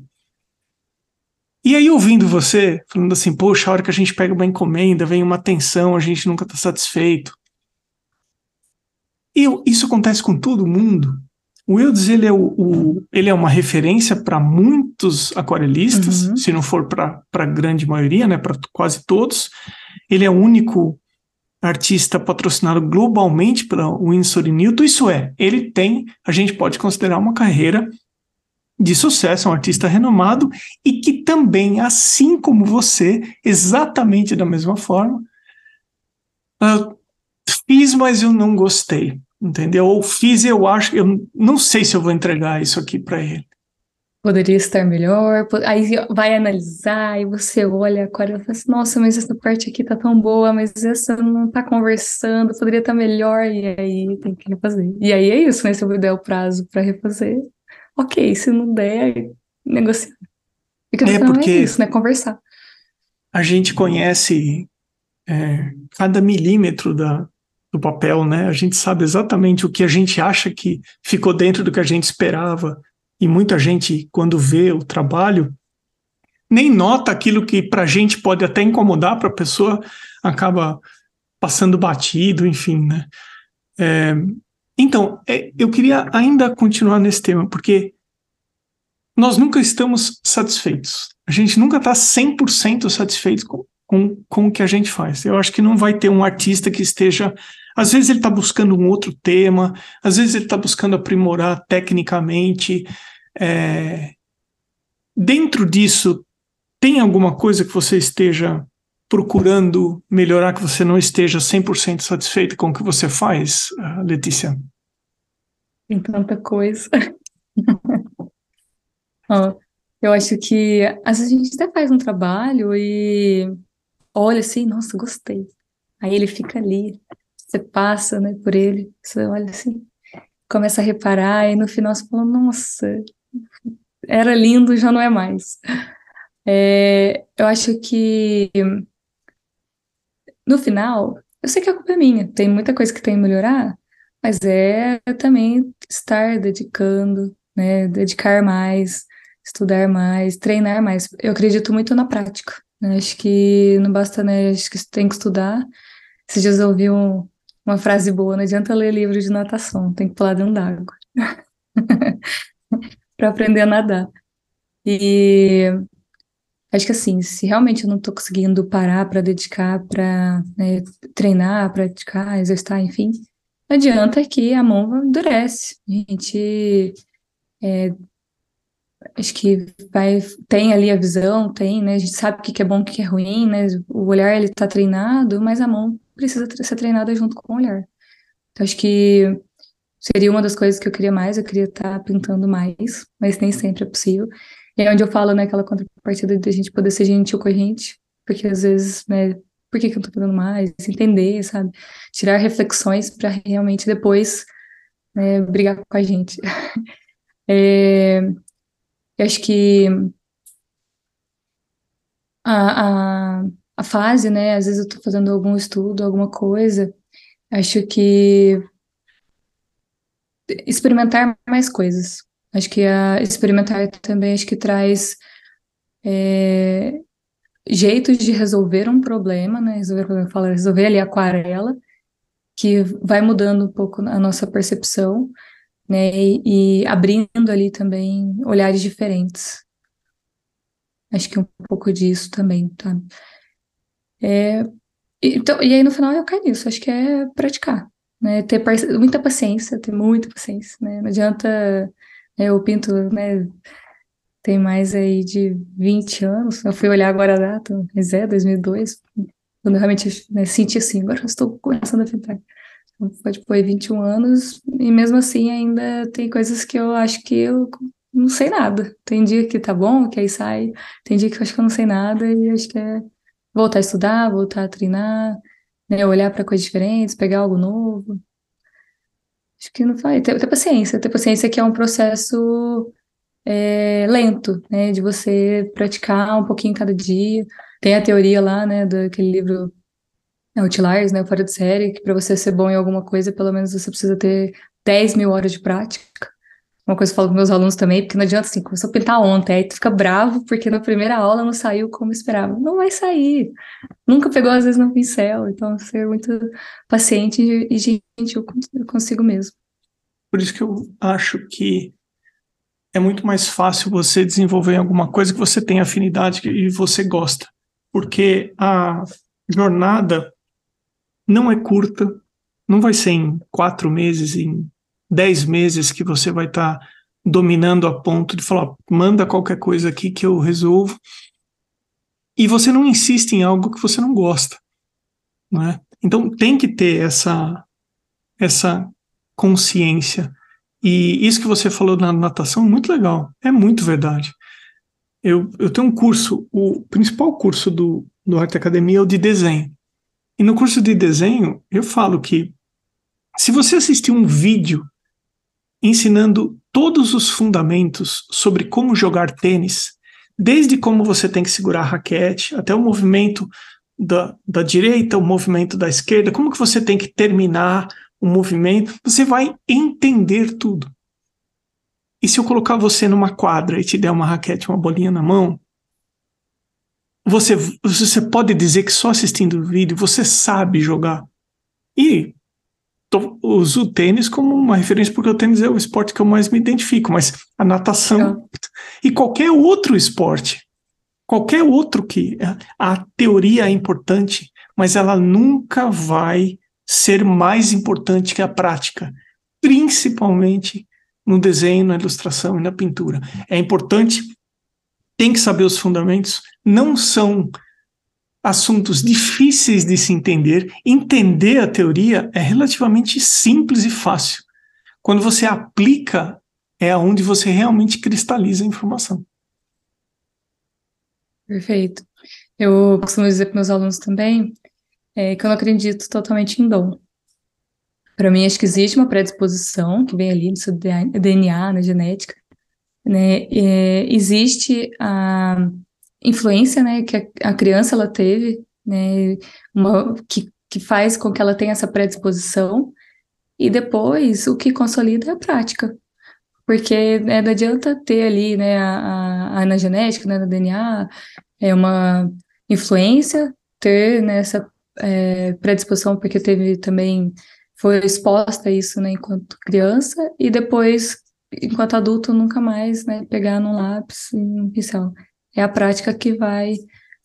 E aí, ouvindo você, falando assim, poxa, a hora que a gente pega uma encomenda, vem uma tensão, a gente nunca está satisfeito. E isso acontece com todo mundo. O Wildes ele é, o, o ele é uma referência para muitos aquarelistas, uhum. se não for para a grande maioria, né, para quase todos. Ele é o único artista patrocinado globalmente pela Winsor e Newton. Isso é, ele tem, a gente pode considerar uma carreira de sucesso, é um artista renomado e que também, assim como você, exatamente da mesma forma, uh, fiz, mas eu não gostei, entendeu? Ou fiz, eu acho, eu não sei se eu vou entregar isso aqui para ele. Poderia estar melhor, aí vai analisar e você olha agora e fala assim, nossa, mas essa parte aqui tá tão boa, mas essa não tá conversando, poderia estar melhor, e aí tem que refazer. E aí é isso, né? Se eu der o prazo para refazer, ok, se não der, negociar. Porque é, porque é isso, né? Conversar. A gente conhece é, cada milímetro da, do papel, né? A gente sabe exatamente o que a gente acha que ficou dentro do que a gente esperava. E muita gente, quando vê o trabalho, nem nota aquilo que para a gente pode até incomodar, para a pessoa acaba passando batido, enfim, né? É, então, é, eu queria ainda continuar nesse tema, porque nós nunca estamos satisfeitos. A gente nunca está 100% satisfeito com, com, com o que a gente faz. Eu acho que não vai ter um artista que esteja. Às vezes ele está buscando um outro tema, às vezes ele está buscando aprimorar tecnicamente. É... Dentro disso, tem alguma coisa que você esteja procurando melhorar, que você não esteja 100% satisfeito com o que você faz, Letícia? Tem tanta coisa. oh, eu acho que às vezes a gente até faz um trabalho e olha assim, nossa, gostei. Aí ele fica ali, você passa, né, por ele, você olha assim, começa a reparar, e no final você fala, nossa, era lindo, já não é mais. É, eu acho que no final, eu sei que a culpa é minha, tem muita coisa que tem que melhorar, mas é também estar dedicando, né, dedicar mais, estudar mais, treinar mais. Eu acredito muito na prática. Acho que não basta, né? Acho que tem que estudar. Esses dias eu ouvi um, uma frase boa, não adianta ler livro de natação, tem que pular dentro d'água para aprender a nadar. E acho que assim, se realmente eu não estou conseguindo parar para dedicar, para né, treinar, praticar, exercitar, enfim, não adianta que a mão endurece. A gente é, acho que vai, tem ali a visão, tem, né? A gente sabe o que é bom, o que é ruim, né? O olhar ele tá treinado, mas a mão precisa ser treinada junto com o olhar. Então, acho que seria uma das coisas que eu queria mais, eu queria estar tá pintando mais, mas nem sempre é possível. E é onde eu falo, né, aquela contrapartida de a gente poder ser gentil com a gente, porque às vezes, né, por que, que eu tô pintando mais? Entender, sabe? Tirar reflexões para realmente depois né, brigar com a gente. é, eu acho que a, a, a fase, né? Às vezes eu estou fazendo algum estudo, alguma coisa, acho que experimentar mais coisas. Acho que a experimentar também acho que traz é, jeitos de resolver um problema, né? Resolver problema, fala, resolver ali a aquarela, que vai mudando um pouco a nossa percepção né? E, e abrindo ali também olhares diferentes. Acho que um pouco disso também, tá? É, então, e aí no final eu caio nisso, acho que é praticar, né? Ter muita paciência, ter muita paciência, né? Não adianta, né, eu pinto, né? Tem mais aí de 20 anos, eu fui olhar agora a data, mas é 2002, quando eu realmente né, senti assim, agora eu estou começando a pintar pode pôr 21 anos, e mesmo assim ainda tem coisas que eu acho que eu não sei nada. Tem dia que tá bom, que aí sai, tem dia que eu acho que eu não sei nada, e acho que é voltar a estudar, voltar a treinar, né, olhar para coisas diferentes, pegar algo novo. Acho que não vai. Ter, ter paciência, ter paciência que é um processo é, lento, né, de você praticar um pouquinho cada dia. Tem a teoria lá, né, daquele livro Outliers, né, fora de série, que para você ser bom em alguma coisa, pelo menos você precisa ter 10 mil horas de prática. Uma coisa que eu falo com meus alunos também, porque não adianta assim, começou a pintar ontem, aí tu fica bravo porque na primeira aula não saiu como esperava. Não vai sair. Nunca pegou, às vezes, no pincel. Então, ser muito paciente e gentil consigo mesmo. Por isso que eu acho que é muito mais fácil você desenvolver alguma coisa que você tem afinidade e você gosta. Porque a jornada não é curta, não vai ser em quatro meses, em dez meses que você vai estar tá dominando a ponto de falar, manda qualquer coisa aqui que eu resolvo. E você não insiste em algo que você não gosta, não é? Então tem que ter essa essa consciência. E isso que você falou na natação é muito legal, é muito verdade. Eu, eu tenho um curso, o principal curso do, do Arte Academia é o de desenho. E no curso de desenho, eu falo que se você assistir um vídeo ensinando todos os fundamentos sobre como jogar tênis, desde como você tem que segurar a raquete, até o movimento da, da direita, o movimento da esquerda, como que você tem que terminar o movimento, você vai entender tudo. E se eu colocar você numa quadra e te der uma raquete, uma bolinha na mão, você, você pode dizer que só assistindo o vídeo você sabe jogar. E tô, uso o tênis como uma referência porque o tênis é o esporte que eu mais me identifico, mas a natação e qualquer outro esporte, qualquer outro que a teoria é importante, mas ela nunca vai ser mais importante que a prática, principalmente no desenho, na ilustração e na pintura. É importante tem que saber os fundamentos, não são assuntos difíceis de se entender. Entender a teoria é relativamente simples e fácil. Quando você aplica, é onde você realmente cristaliza a informação. Perfeito. Eu costumo dizer para meus alunos também é, que eu não acredito totalmente em dom. Para mim, acho que existe uma predisposição que vem ali do seu DNA, na genética, né? É, existe a influência, né, que a, a criança ela teve, né, uma, que, que faz com que ela tenha essa predisposição, e depois o que consolida é a prática. porque né, não adianta ter ali, né, a, a, a genética, né, no DNA, é uma influência, ter né, essa é, predisposição, porque teve também, foi exposta a isso, né, enquanto criança, e depois, enquanto adulto, nunca mais, né, pegar num lápis e num pincel. É a prática que vai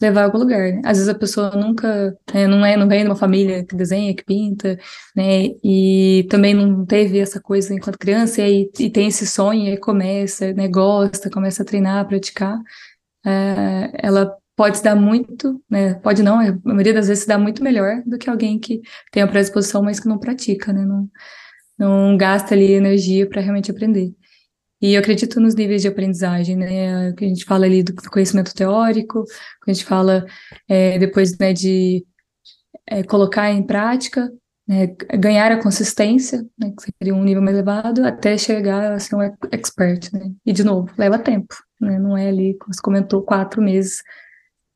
levar a algum lugar. Né? Às vezes a pessoa nunca, né, não é, não vem de uma família que desenha, que pinta, né, e também não teve essa coisa enquanto criança, e aí e tem esse sonho, e começa, né, gosta, começa a treinar, a praticar, é, ela pode se dar muito, né, pode não, a maioria das vezes se dá muito melhor do que alguém que tem a predisposição, mas que não pratica, né, não, não gasta ali energia para realmente aprender. E eu acredito nos níveis de aprendizagem, né? Que a gente fala ali do conhecimento teórico, que a gente fala é, depois né, de é, colocar em prática, né, ganhar a consistência, né, que seria um nível mais elevado, até chegar a ser um expert, né? E de novo, leva tempo, né? Não é ali, como você comentou, quatro meses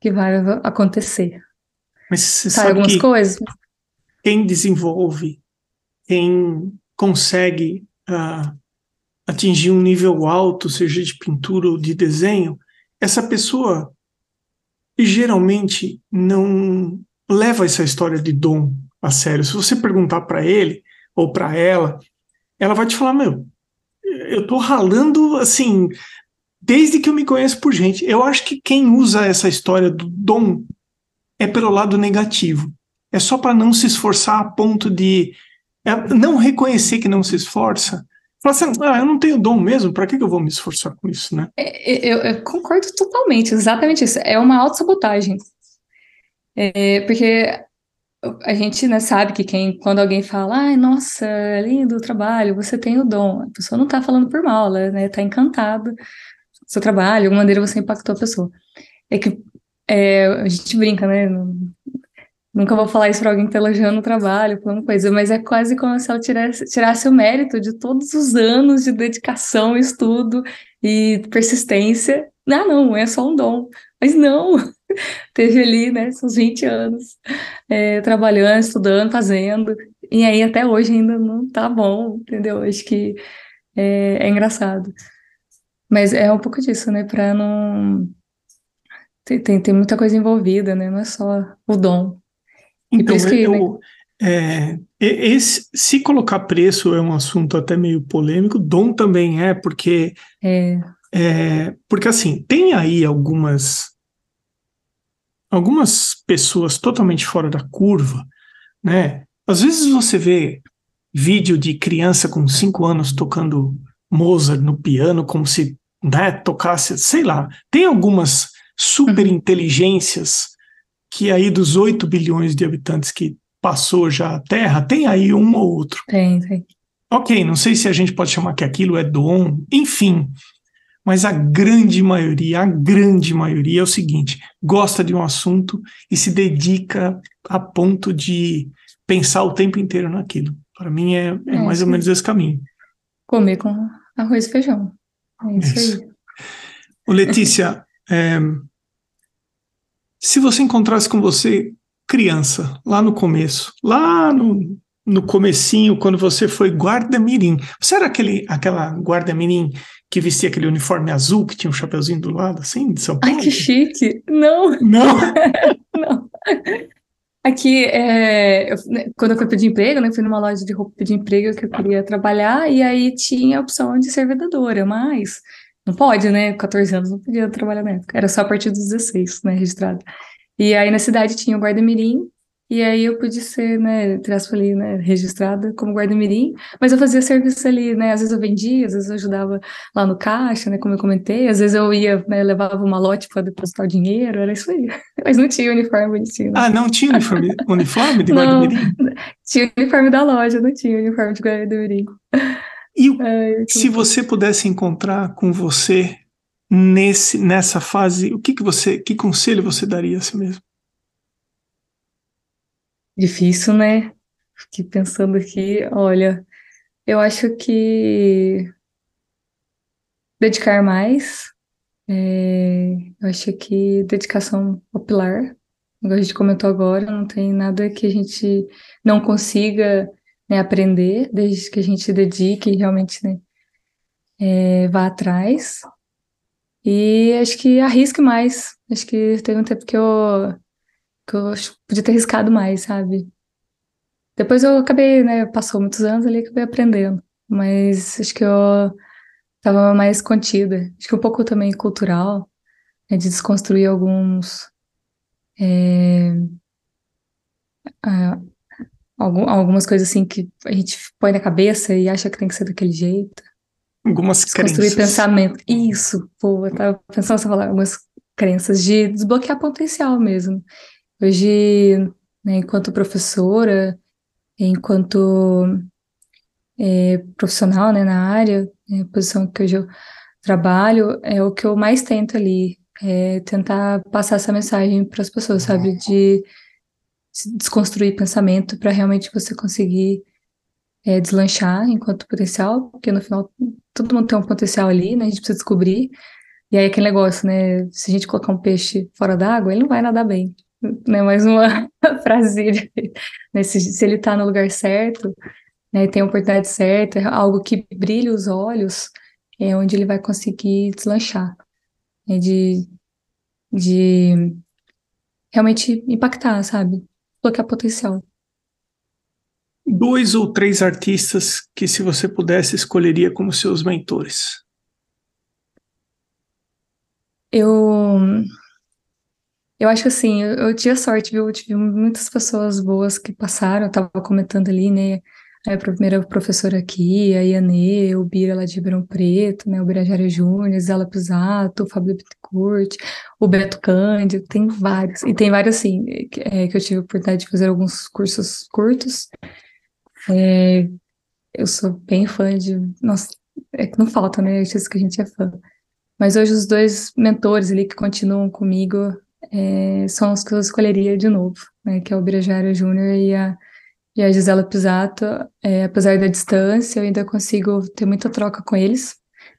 que vai acontecer. Mas você sabe, algumas coisas? Quem desenvolve, quem consegue uh, atingir um nível alto, seja de pintura ou de desenho, essa pessoa geralmente não leva essa história de dom a sério. Se você perguntar para ele ou para ela, ela vai te falar: Meu, eu tô ralando assim, desde que eu me conheço por gente. Eu acho que quem usa essa história do dom é pelo lado negativo. É só para não se esforçar a ponto de não reconhecer que não se esforça Fala assim, ah, eu não tenho dom mesmo, para que, que eu vou me esforçar com isso, né? É, é, eu, eu concordo totalmente, exatamente isso. É uma autossabotagem. É, porque a gente né, sabe que quem, quando alguém fala, ai, nossa, lindo o trabalho, você tem o dom, a pessoa não está falando por mal, ela né, tá encantada seu trabalho, de alguma maneira você impactou a pessoa. É que é, a gente brinca, né? Nunca vou falar isso para alguém que está elogiando o trabalho, falando coisa, mas é quase como se ela tirasse, tirasse o mérito de todos os anos de dedicação, estudo e persistência. Ah, não, é só um dom. Mas não, teve ali, né, seus 20 anos é, trabalhando, estudando, fazendo, e aí até hoje ainda não tá bom, entendeu? Acho que é, é engraçado. Mas é um pouco disso, né, para não. Tem, tem, tem muita coisa envolvida, né, não é só o dom. Então, eu, é, esse, se colocar preço é um assunto até meio polêmico, dom também é, porque. É. É, porque assim, tem aí algumas. Algumas pessoas totalmente fora da curva, né? Às vezes você vê vídeo de criança com cinco anos tocando Mozart no piano, como se né, tocasse, sei lá. Tem algumas super uhum. inteligências que aí dos 8 bilhões de habitantes que passou já a Terra, tem aí um ou outro. Tem, tem. Ok, não sei se a gente pode chamar que aquilo é dom, enfim. Mas a grande maioria, a grande maioria é o seguinte: gosta de um assunto e se dedica a ponto de pensar o tempo inteiro naquilo. Para mim é, é, é mais ou menos esse caminho. Comer com arroz e feijão. É isso, isso. aí. Ô, Letícia, é, se você encontrasse com você criança, lá no começo, lá no, no comecinho, quando você foi guarda-mirim, você era aquele, aquela guarda-mirim que vestia aquele uniforme azul, que tinha um chapeuzinho do lado, assim, de São Paulo? Ai, que chique! Não! Não? Não. Aqui, é, eu, né, quando eu fui pedir emprego, né, fui numa loja de roupa pedir emprego que eu queria trabalhar, e aí tinha a opção de ser vendedora, mas não pode, né? 14 anos não podia trabalhar na época. Era só a partir dos 16, né? Registrado. E aí na cidade tinha o guarda-mirim, e aí eu pude ser, né, traço ali, né, registrada como guarda-mirim, mas eu fazia serviço ali, né, às vezes eu vendia, às vezes eu ajudava lá no caixa, né, como eu comentei, às vezes eu ia, né, levava uma lote para depositar o dinheiro, era isso aí. Mas não tinha uniforme bonitinho. Né? Ah, não tinha uniforme, uniforme de guarda-mirim? Tinha uniforme da loja, não tinha uniforme de guarda-mirim. E Ai, se você pudesse encontrar com você nesse nessa fase, o que que você, que conselho você daria a si mesmo? Difícil, né? Fiquei pensando aqui, olha, eu acho que dedicar mais, é, eu acho que dedicação ao pilar, como a gente comentou agora, não tem nada que a gente não consiga né, aprender, desde que a gente dedique realmente, né, é, vá atrás e acho que arrisque mais. Acho que teve um tempo que eu, que eu podia ter arriscado mais, sabe? Depois eu acabei, né? Passou muitos anos ali, acabei aprendendo. Mas acho que eu estava mais contida. Acho que um pouco também cultural, né, de desconstruir alguns. É, algum, algumas coisas assim que a gente põe na cabeça e acha que tem que ser daquele jeito. Algumas Desconstruir crenças. pensamento. Isso, pô, eu tava pensando você falar algumas crenças de desbloquear potencial mesmo. Hoje, né, enquanto professora, enquanto é, profissional né, na área, né, posição que hoje eu trabalho, é o que eu mais tento ali, é tentar passar essa mensagem para as pessoas, sabe? De desconstruir pensamento para realmente você conseguir é, deslanchar enquanto potencial, porque no final todo mundo tem um potencial ali, né? A gente precisa descobrir. E aí aquele negócio, né? Se a gente colocar um peixe fora d'água, ele não vai nadar bem. Né? Mais uma frase, né? Se, se ele está no lugar certo, né? Tem a oportunidade certa, algo que brilhe os olhos, é onde ele vai conseguir deslanchar. Né? De, de realmente impactar, sabe? Colocar potencial. Dois ou três artistas que, se você pudesse, escolheria como seus mentores. Eu. Eu acho que assim, eu, eu tive sorte, viu? Eu tive muitas pessoas boas que passaram, eu tava comentando ali, né? A primeira professora aqui, a Ianê, o Bira lá de Ribeirão Preto, né? O Birajara Júnior, Zela Pisato, o Fábio Bittencourt, o Beto Cândido, tem vários. E tem vários, assim, é, que eu tive a oportunidade de fazer alguns cursos curtos. É, eu sou bem fã de. Nossa, é que não falta, né? Artistas que a gente é fã. Mas hoje os dois mentores ali que continuam comigo é, são os que eu escolheria de novo, né? Que é o Birajara Júnior e a, e a Gisela Pisato. É, apesar da distância, eu ainda consigo ter muita troca com eles.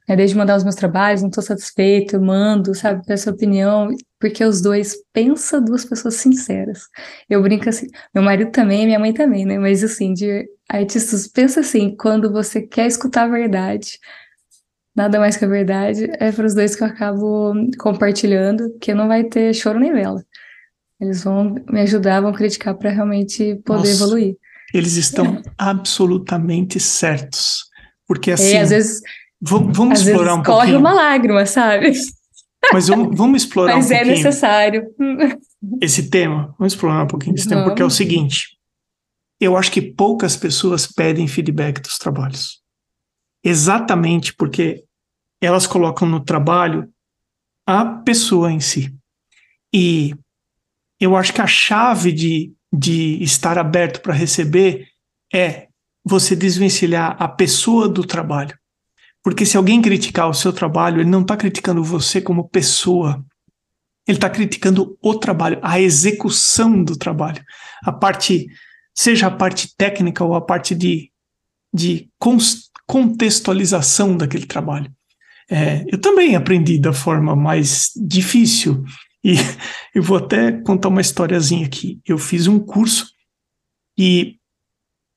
Né? Desde mandar os meus trabalhos, não estou satisfeita, eu mando, sabe, peço opinião, porque os dois pensam duas pessoas sinceras. Eu brinco assim, meu marido também, minha mãe também, né? Mas assim, de artistas, pensa assim, quando você quer escutar a verdade, nada mais que a verdade, é para os dois que eu acabo compartilhando, que não vai ter choro nem vela. Eles vão me ajudar, vão criticar para realmente poder Nossa, evoluir. Eles estão é. absolutamente certos. Porque assim. É, às vezes. Vamos, vamos às explorar vezes um corre pouquinho. uma lágrima, sabe? Mas vamos, vamos explorar Mas um é pouquinho necessário. esse tema. Vamos explorar um pouquinho esse tema, porque é o seguinte: eu acho que poucas pessoas pedem feedback dos trabalhos. Exatamente porque elas colocam no trabalho a pessoa em si. E eu acho que a chave de, de estar aberto para receber é você desvencilhar a pessoa do trabalho. Porque se alguém criticar o seu trabalho, ele não está criticando você como pessoa. Ele está criticando o trabalho, a execução do trabalho. A parte, seja a parte técnica ou a parte de, de contextualização daquele trabalho. É, eu também aprendi da forma mais difícil. E eu vou até contar uma historiazinha aqui. Eu fiz um curso e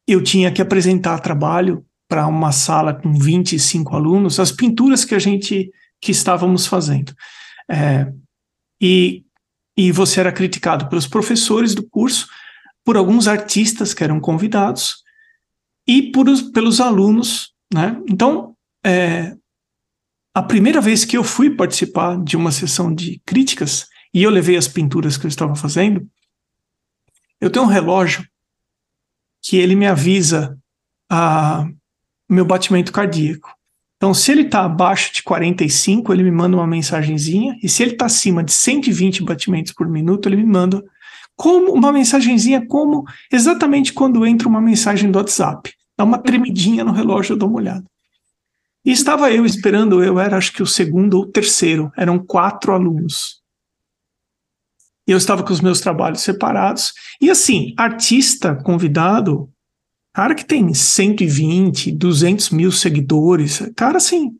eu tinha que apresentar trabalho para uma sala com 25 alunos, as pinturas que a gente que estávamos fazendo. É, e, e você era criticado pelos professores do curso, por alguns artistas que eram convidados e por os, pelos alunos. Né? Então, é, a primeira vez que eu fui participar de uma sessão de críticas e eu levei as pinturas que eu estava fazendo, eu tenho um relógio que ele me avisa a meu batimento cardíaco. Então, se ele está abaixo de 45, ele me manda uma mensagenzinha, e se ele está acima de 120 batimentos por minuto, ele me manda como uma mensagenzinha, como exatamente quando entra uma mensagem do WhatsApp. Dá uma tremidinha no relógio, eu dou uma olhada. E estava eu esperando, eu era acho que o segundo ou terceiro, eram quatro alunos. E eu estava com os meus trabalhos separados. E assim, artista convidado, cara que tem 120, 200 mil seguidores, cara assim.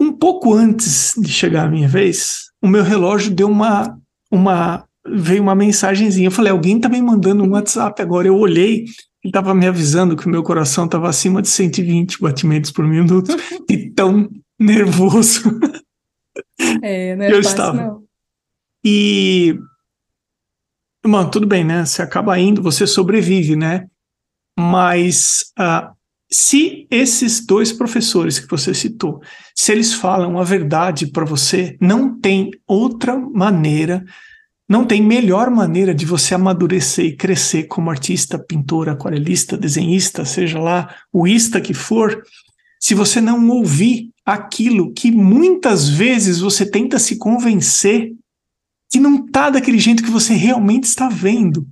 Um pouco antes de chegar a minha vez, o meu relógio deu uma. uma veio uma mensagenzinha. Eu falei, alguém tá me mandando um WhatsApp agora. Eu olhei, Ele estava me avisando que o meu coração estava acima de 120 batimentos por minuto e tão nervoso. É, não é eu fácil, estava. Não. E, mano, tudo bem, né? Você acaba indo, você sobrevive, né? Mas uh, se esses dois professores que você citou, se eles falam a verdade para você, não tem outra maneira, não tem melhor maneira de você amadurecer e crescer como artista, pintor, aquarelista, desenhista, seja lá o ista que for, se você não ouvir aquilo que muitas vezes você tenta se convencer que não tá daquele jeito que você realmente está vendo.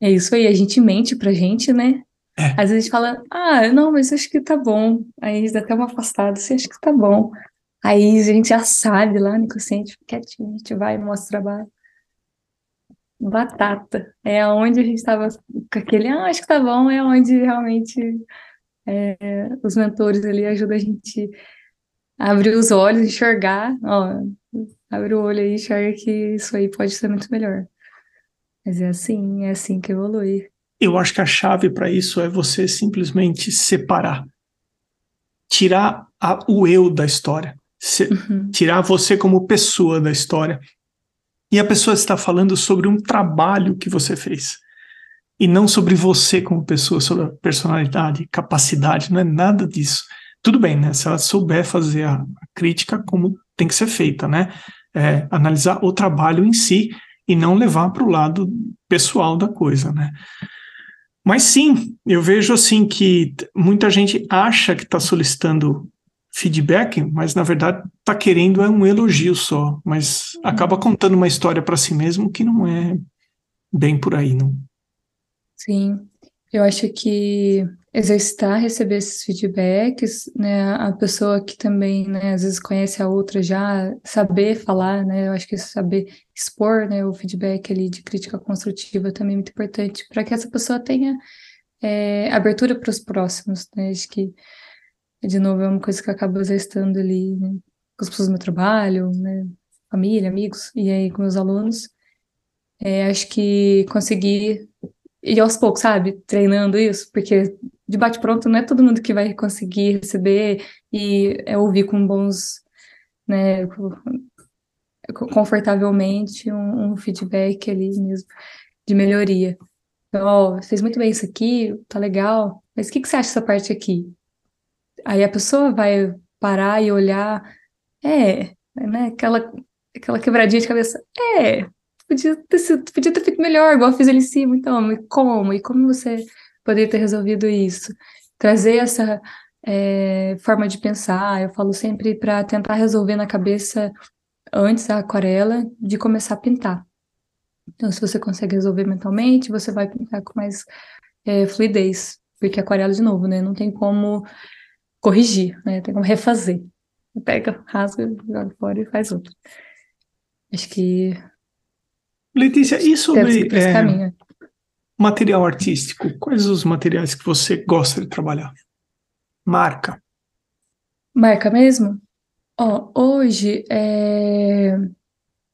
É isso aí, a gente mente pra gente, né? É. Às vezes a gente fala, ah, não, mas acho que tá bom. Aí dá até uma afastada, assim, acho que tá bom. Aí a gente já sabe lá no inconsciente, quietinho, a gente vai e mostra o trabalho. Batata. É onde a gente estava com aquele, ah, acho que tá bom, é onde realmente é, os mentores ali ajudam a gente abrir os olhos, enxergar, ó, abre o olho aí e enxerga que isso aí pode ser muito melhor. Mas é assim, é assim que evolui. Eu acho que a chave para isso é você simplesmente separar. Tirar a, o eu da história. Se, uhum. Tirar você como pessoa da história. E a pessoa está falando sobre um trabalho que você fez. E não sobre você como pessoa, sobre a personalidade, capacidade, não é nada disso. Tudo bem, né? Se ela souber fazer a, crítica como tem que ser feita, né? É, analisar o trabalho em si e não levar para o lado pessoal da coisa, né? Mas sim, eu vejo assim que muita gente acha que está solicitando feedback, mas na verdade está querendo é um elogio só, mas acaba contando uma história para si mesmo que não é bem por aí, não. Sim, eu acho que exercitar, receber esses feedbacks, né, a pessoa que também, né, às vezes conhece a outra já, saber falar, né, eu acho que saber expor, né, o feedback ali de crítica construtiva também é muito importante, para que essa pessoa tenha é, abertura para os próximos, né, acho que, de novo, é uma coisa que eu acabo exercitando ali, né, com as pessoas do meu trabalho, né, família, amigos, e aí com meus alunos, é, acho que conseguir e aos poucos, sabe, treinando isso, porque de bate-pronto não é todo mundo que vai conseguir receber e é ouvir com bons, né, confortavelmente um, um feedback ali mesmo de melhoria. Então, ó, fez muito bem isso aqui, tá legal, mas o que, que você acha dessa parte aqui? Aí a pessoa vai parar e olhar, é, né, aquela, aquela quebradinha de cabeça, é, podia ter sido, podia ter feito melhor, igual eu fiz ali em cima, então, e como? E como você poderia ter resolvido isso. Trazer essa é, forma de pensar, eu falo sempre para tentar resolver na cabeça antes da aquarela de começar a pintar. Então, se você consegue resolver mentalmente, você vai pintar com mais é, fluidez, porque aquarela, de novo, né, não tem como corrigir, né, tem como refazer. Pega, rasga, joga fora e faz outro. Acho que. Letícia, e sobre. É, Material artístico, quais os materiais que você gosta de trabalhar? Marca. Marca mesmo? Ó, hoje é...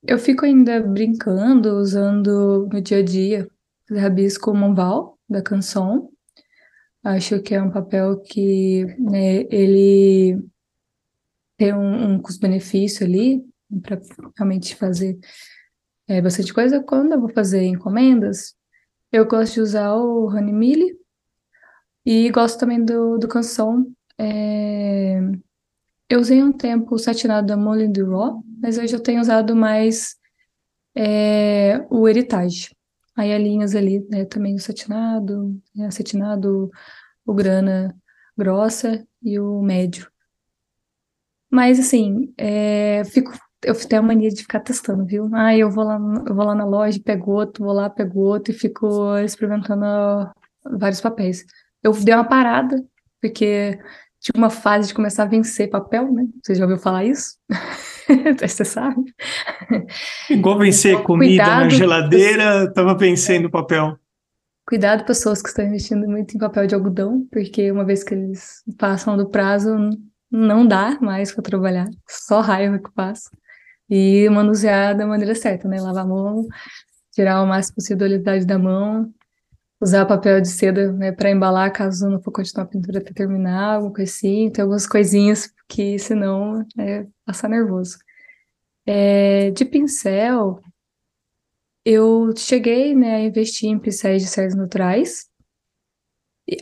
eu fico ainda brincando, usando no dia a dia rabisco Monval, da canção. Acho que é um papel que né, ele tem um, um custo-benefício ali para realmente fazer é, bastante coisa. Quando eu vou fazer encomendas, eu gosto de usar o Honey Millie e gosto também do, do canção. É... Eu usei um tempo o satinado da Molin du Raw, mas hoje eu tenho usado mais é, o Heritage. Aí as linhas ali, né, também o satinado, né, acetinado, o grana grossa e o médio. Mas assim, é, fico eu tenho a mania de ficar testando, viu? Ah, eu vou lá, eu vou lá na loja, pego outro, vou lá, pego outro e fico experimentando vários papéis. Eu dei uma parada, porque tinha uma fase de começar a vencer papel, né? Você já ouviu falar isso? Você sabe? Igual vencer então, comida cuidado, na geladeira, tava vencendo papel. Cuidado, pessoas que estão investindo muito em papel de algodão, porque uma vez que eles passam do prazo, não dá mais para trabalhar, só raiva que passa e manusear da maneira certa, né? Lavar a mão, tirar o máximo possível da oleosidade da mão usar papel de seda, né, para embalar caso não for continuar a pintura até terminar, alguma coisa assim. Tem algumas coisinhas que senão é passar nervoso. É, de pincel, eu cheguei, né, a investir em pincéis de céus naturais.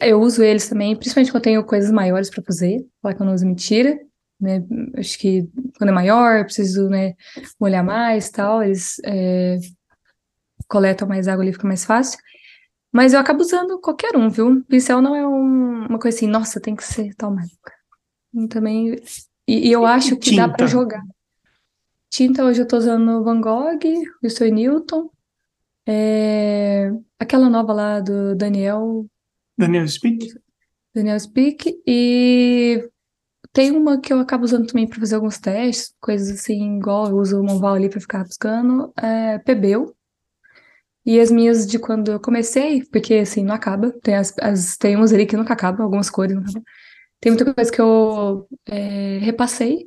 Eu uso eles também, principalmente quando eu tenho coisas maiores para fazer, falar que eu não uso mentira, né? Acho que quando é maior, eu preciso, né, molhar mais, tal, eles é, coletam mais água ali, fica mais fácil. Mas eu acabo usando qualquer um, viu? Pincel não é um, uma coisa assim, nossa, tem que ser tal marca. Também. E, e eu acho que Tinta. dá para jogar. Tinta hoje eu tô usando Van Gogh, Winston Newton. É... Aquela nova lá do Daniel. Daniel Speak. Daniel Speak. E tem uma que eu acabo usando também para fazer alguns testes, coisas assim, igual eu uso o Monval ali para ficar buscando. É Pebeu. E as minhas de quando eu comecei, porque assim, não acaba. Tem, as, as, tem umas ali que nunca acabam, algumas cores não acabam. Tem muita coisa que eu é, repassei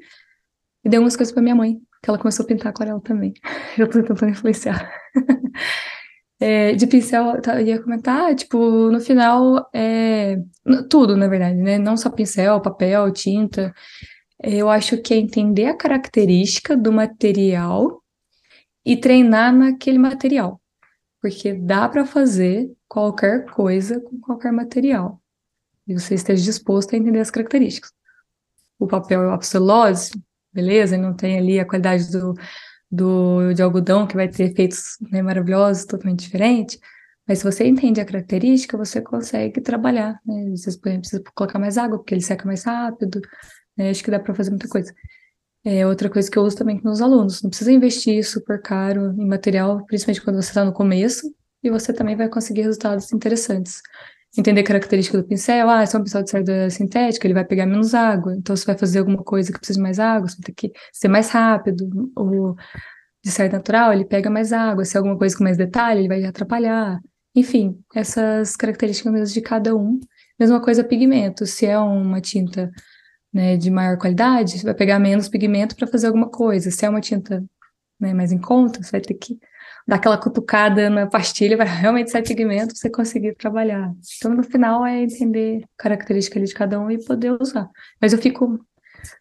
e dei umas coisas para minha mãe, que ela começou a pintar aquarela também. Eu tô tentando influenciar. é, de pincel, eu ia comentar, tipo, no final, é, tudo, na verdade, né? Não só pincel, papel, tinta. Eu acho que é entender a característica do material e treinar naquele material. Porque dá para fazer qualquer coisa com qualquer material. E você esteja disposto a entender as características. O papel é o celulose, beleza? Não tem ali a qualidade do, do, de algodão, que vai ter efeitos né, maravilhosos, totalmente diferentes. Mas se você entende a característica, você consegue trabalhar. Né? Você precisa colocar mais água, porque ele seca mais rápido. Né? Acho que dá para fazer muita coisa. É outra coisa que eu uso também com os alunos. Não precisa investir super caro em material, principalmente quando você está no começo, e você também vai conseguir resultados interessantes entender a característica do pincel. Ah, se é um pincel de cerda sintética, ele vai pegar menos água. Então, se vai fazer alguma coisa que precisa de mais água, você vai ter que ser mais rápido. Ou de cerda natural, ele pega mais água. Se é alguma coisa com mais detalhe, ele vai atrapalhar. Enfim, essas características de cada um. Mesma coisa pigmento. Se é uma tinta né, de maior qualidade, você vai pegar menos pigmento para fazer alguma coisa. Se é uma tinta né, mais em conta, você vai ter que dar aquela cutucada na pastilha para realmente sair pigmento você conseguir trabalhar. Então, no final, é entender a característica de cada um e poder usar. Mas eu fico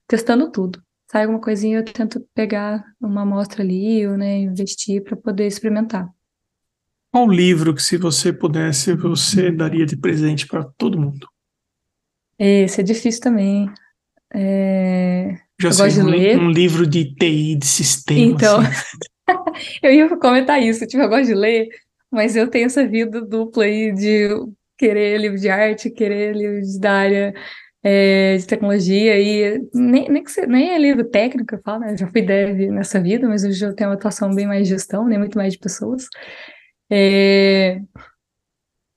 testando tudo. Sai alguma coisinha, eu tento pegar uma amostra ali, ou né, investir para poder experimentar. Qual livro que, se você pudesse, você daria de presente para todo mundo? Esse é difícil também. É... Já eu sei, um, um, livro de TI, de sistema. Então, assim. eu ia comentar isso, tipo, eu gosto de ler, mas eu tenho essa vida dupla aí de querer livro de arte, querer livro da área é, de tecnologia, e nem, nem, que, nem é livro técnico, eu falo, né? Eu já fui dev nessa vida, mas hoje eu tenho uma atuação bem mais de gestão, nem muito mais de pessoas. É...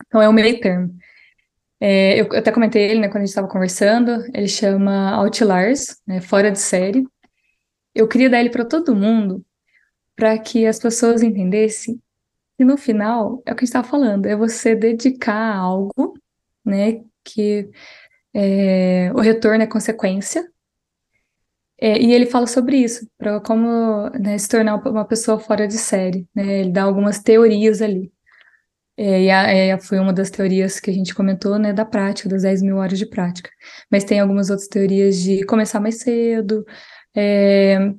Então é o meio termo. É, eu, até comentei ele, né, quando a gente estava conversando, ele chama Outliers, né, Fora de Série. Eu queria dar ele para todo mundo, para que as pessoas entendessem que no final é o que a gente estava falando, é você dedicar algo, né, que é, o retorno é consequência. É, e ele fala sobre isso, para como né, se tornar uma pessoa fora de série, né? Ele dá algumas teorias ali. É, e a, é, foi uma das teorias que a gente comentou, né, da prática, das 10 mil horas de prática. Mas tem algumas outras teorias de começar mais cedo, é,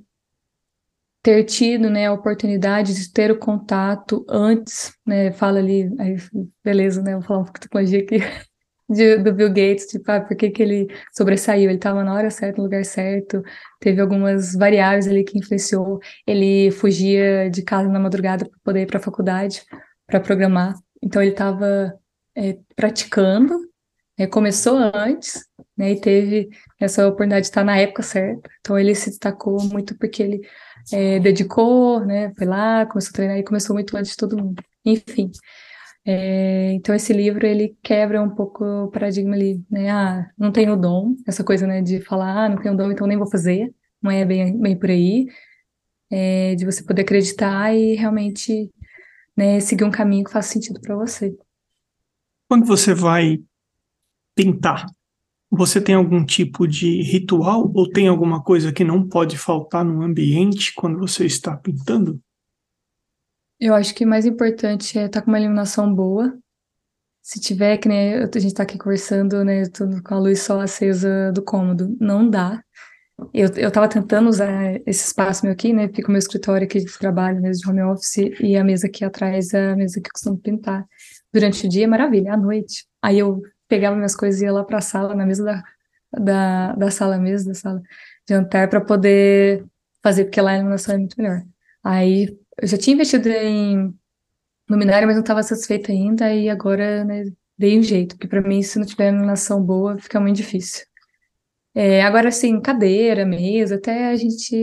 ter tido, né, a oportunidade de ter o contato antes, né, fala ali, aí, beleza, né, vou falar um pouco de tecnologia aqui, de, do Bill Gates, tipo, ah, por que que ele sobressaiu? Ele estava na hora certa, no lugar certo, teve algumas variáveis ali que influenciou, ele fugia de casa na madrugada para poder ir para a faculdade, para programar, então ele estava é, praticando, é, começou antes, né, e teve essa oportunidade de estar na época certa, então ele se destacou muito porque ele é, dedicou, né? Foi lá, começou a treinar e começou muito antes de todo mundo. Enfim. É, então esse livro ele quebra um pouco o paradigma ali, né? Ah, não tenho dom, essa coisa, né, de falar, ah, não tenho dom, então nem vou fazer. Não é bem, bem por aí. É, de você poder acreditar e realmente né, seguir um caminho que faça sentido para você. Quando você vai tentar você tem algum tipo de ritual ou tem alguma coisa que não pode faltar no ambiente quando você está pintando? Eu acho que o mais importante é estar com uma iluminação boa, se tiver, que nem a gente tá aqui conversando, né, com a luz só acesa do cômodo, não dá. Eu, eu tava tentando usar esse espaço meu aqui, né, fica o meu escritório aqui de trabalho, mesa de home office, e a mesa aqui atrás é a mesa que eu costumo pintar. Durante o dia, maravilha, à noite. Aí eu pegava minhas coisas e ia lá pra sala, na mesa da, da, da sala mesmo, da sala de jantar, para poder fazer, porque lá a iluminação é muito melhor. Aí eu já tinha investido em luminária, mas não estava satisfeita ainda, e agora, né, dei um jeito, porque para mim, se não tiver iluminação boa, fica muito difícil. É, agora, assim, cadeira, mesa, até a gente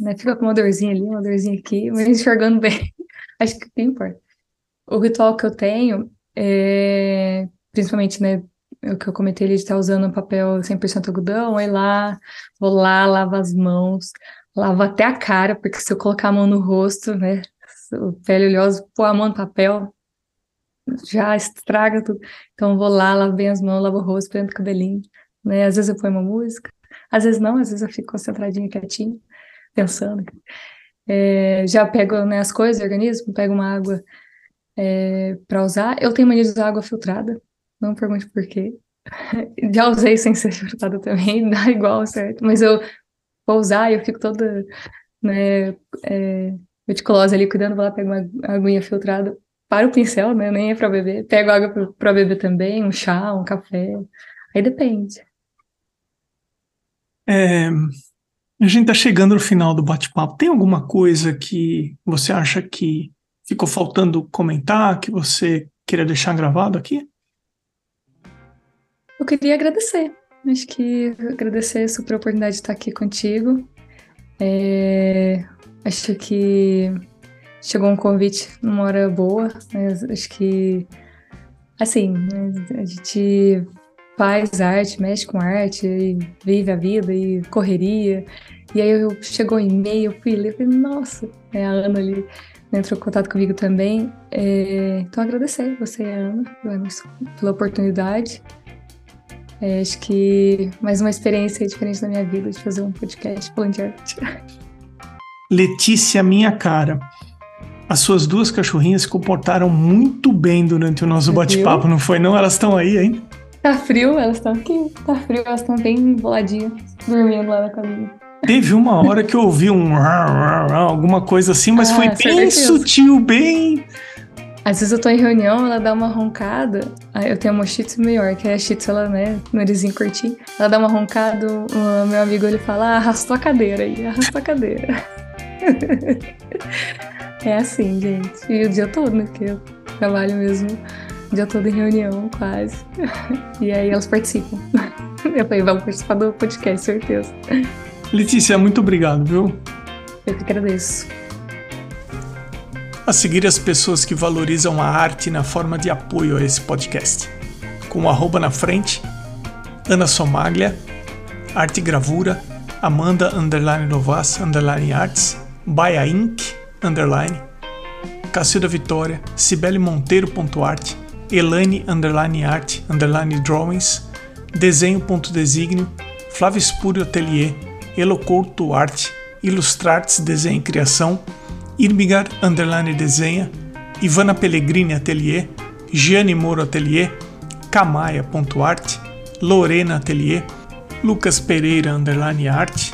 né, fica com uma dorzinha ali, uma dorzinha aqui, mas enxergando bem. Acho que tem importa. O ritual que eu tenho, é, principalmente, né, o que eu comentei ali de estar usando papel 100% algodão, aí lá, vou lá, lavo as mãos, lavo até a cara, porque se eu colocar a mão no rosto, né, pele oleosa, pôr a mão no papel, já estraga tudo. Então, vou lá, lavo bem as mãos, lavo o rosto, prendo o cabelinho, né? Às vezes eu ponho uma música, às vezes não, às vezes eu fico concentradinha, quietinha, pensando. É, já pego né, as coisas, organismo, pego uma água é, para usar. Eu tenho mania de usar água filtrada, não pergunte por quê. Já usei sem ser filtrada também, dá igual, certo? Mas eu vou usar e eu fico toda, né, é, meticulosa ali, cuidando, vou lá, pego uma aguinha filtrada para o pincel, né? Nem é para beber. Pego água para beber também, um chá, um café. Aí depende. É, a gente está chegando no final do bate-papo. Tem alguma coisa que você acha que ficou faltando comentar, que você queria deixar gravado aqui? Eu queria agradecer. Acho que agradecer a super oportunidade de estar aqui contigo. É, Acho que chegou um convite numa hora boa. Né? Acho que, assim, a gente faz arte, mexe com arte, vive a vida e correria. E aí eu, chegou um e-mail, eu fui ler, falei, nossa, é a Ana ali entrou em contato comigo também. É, então agradecer você, Ana, pela oportunidade. É, acho que mais uma experiência diferente na minha vida de fazer um podcast falando de arte. Letícia Minha Cara. As suas duas cachorrinhas se comportaram muito bem durante o nosso bate-papo, não foi não? Elas estão aí, hein? Tá frio, elas estão aqui. Tá frio, elas estão bem boladinhas, dormindo lá na caminha. Teve uma hora que eu ouvi um alguma coisa assim, mas ah, foi bem sutil, bem. Às vezes eu tô em reunião, ela dá uma roncada. Aí eu tenho uma shih tzu maior, que é a shih tzu, ela, né, narizinho curtinho. Ela dá uma roncada, o meu amigo ele fala, ah, arrastou a cadeira aí, arrastou a cadeira. é assim, gente. E o dia todo, né? Porque eu trabalho mesmo o dia todo em reunião, quase. E aí elas participam. Eu falei, vamos participar do podcast, certeza. Letícia, muito obrigado, viu? Eu que agradeço. A seguir as pessoas que valorizam a arte na forma de apoio a esse podcast. Com o arroba na frente, Ana Somaglia, Arte Gravura, Amanda Underline Novas Underline Arts, Baia Inc. Underline, Cacilda Vitória, Cibele Monteiro.art, Elane Underline Art Underline Drawings, Desenho.designio, Flávio Espúrio Atelier, Elocouto Art, Ilustrartes Desenho e Criação, Irmigar Underline Desenha, Ivana Pellegrini Atelier, Gianni Moro Atelier, Camaia.art, Lorena Atelier, Lucas Pereira Underline Art,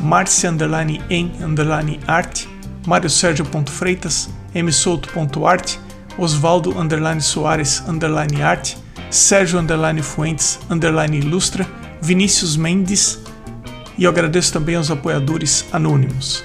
Marcia underline em underline arte, Mário Sérgio.freitas, msouto.arte, Osvaldo underline Soares underline arte, Sérgio underline Fuentes underline ilustra, Vinícius Mendes e eu agradeço também aos apoiadores anônimos.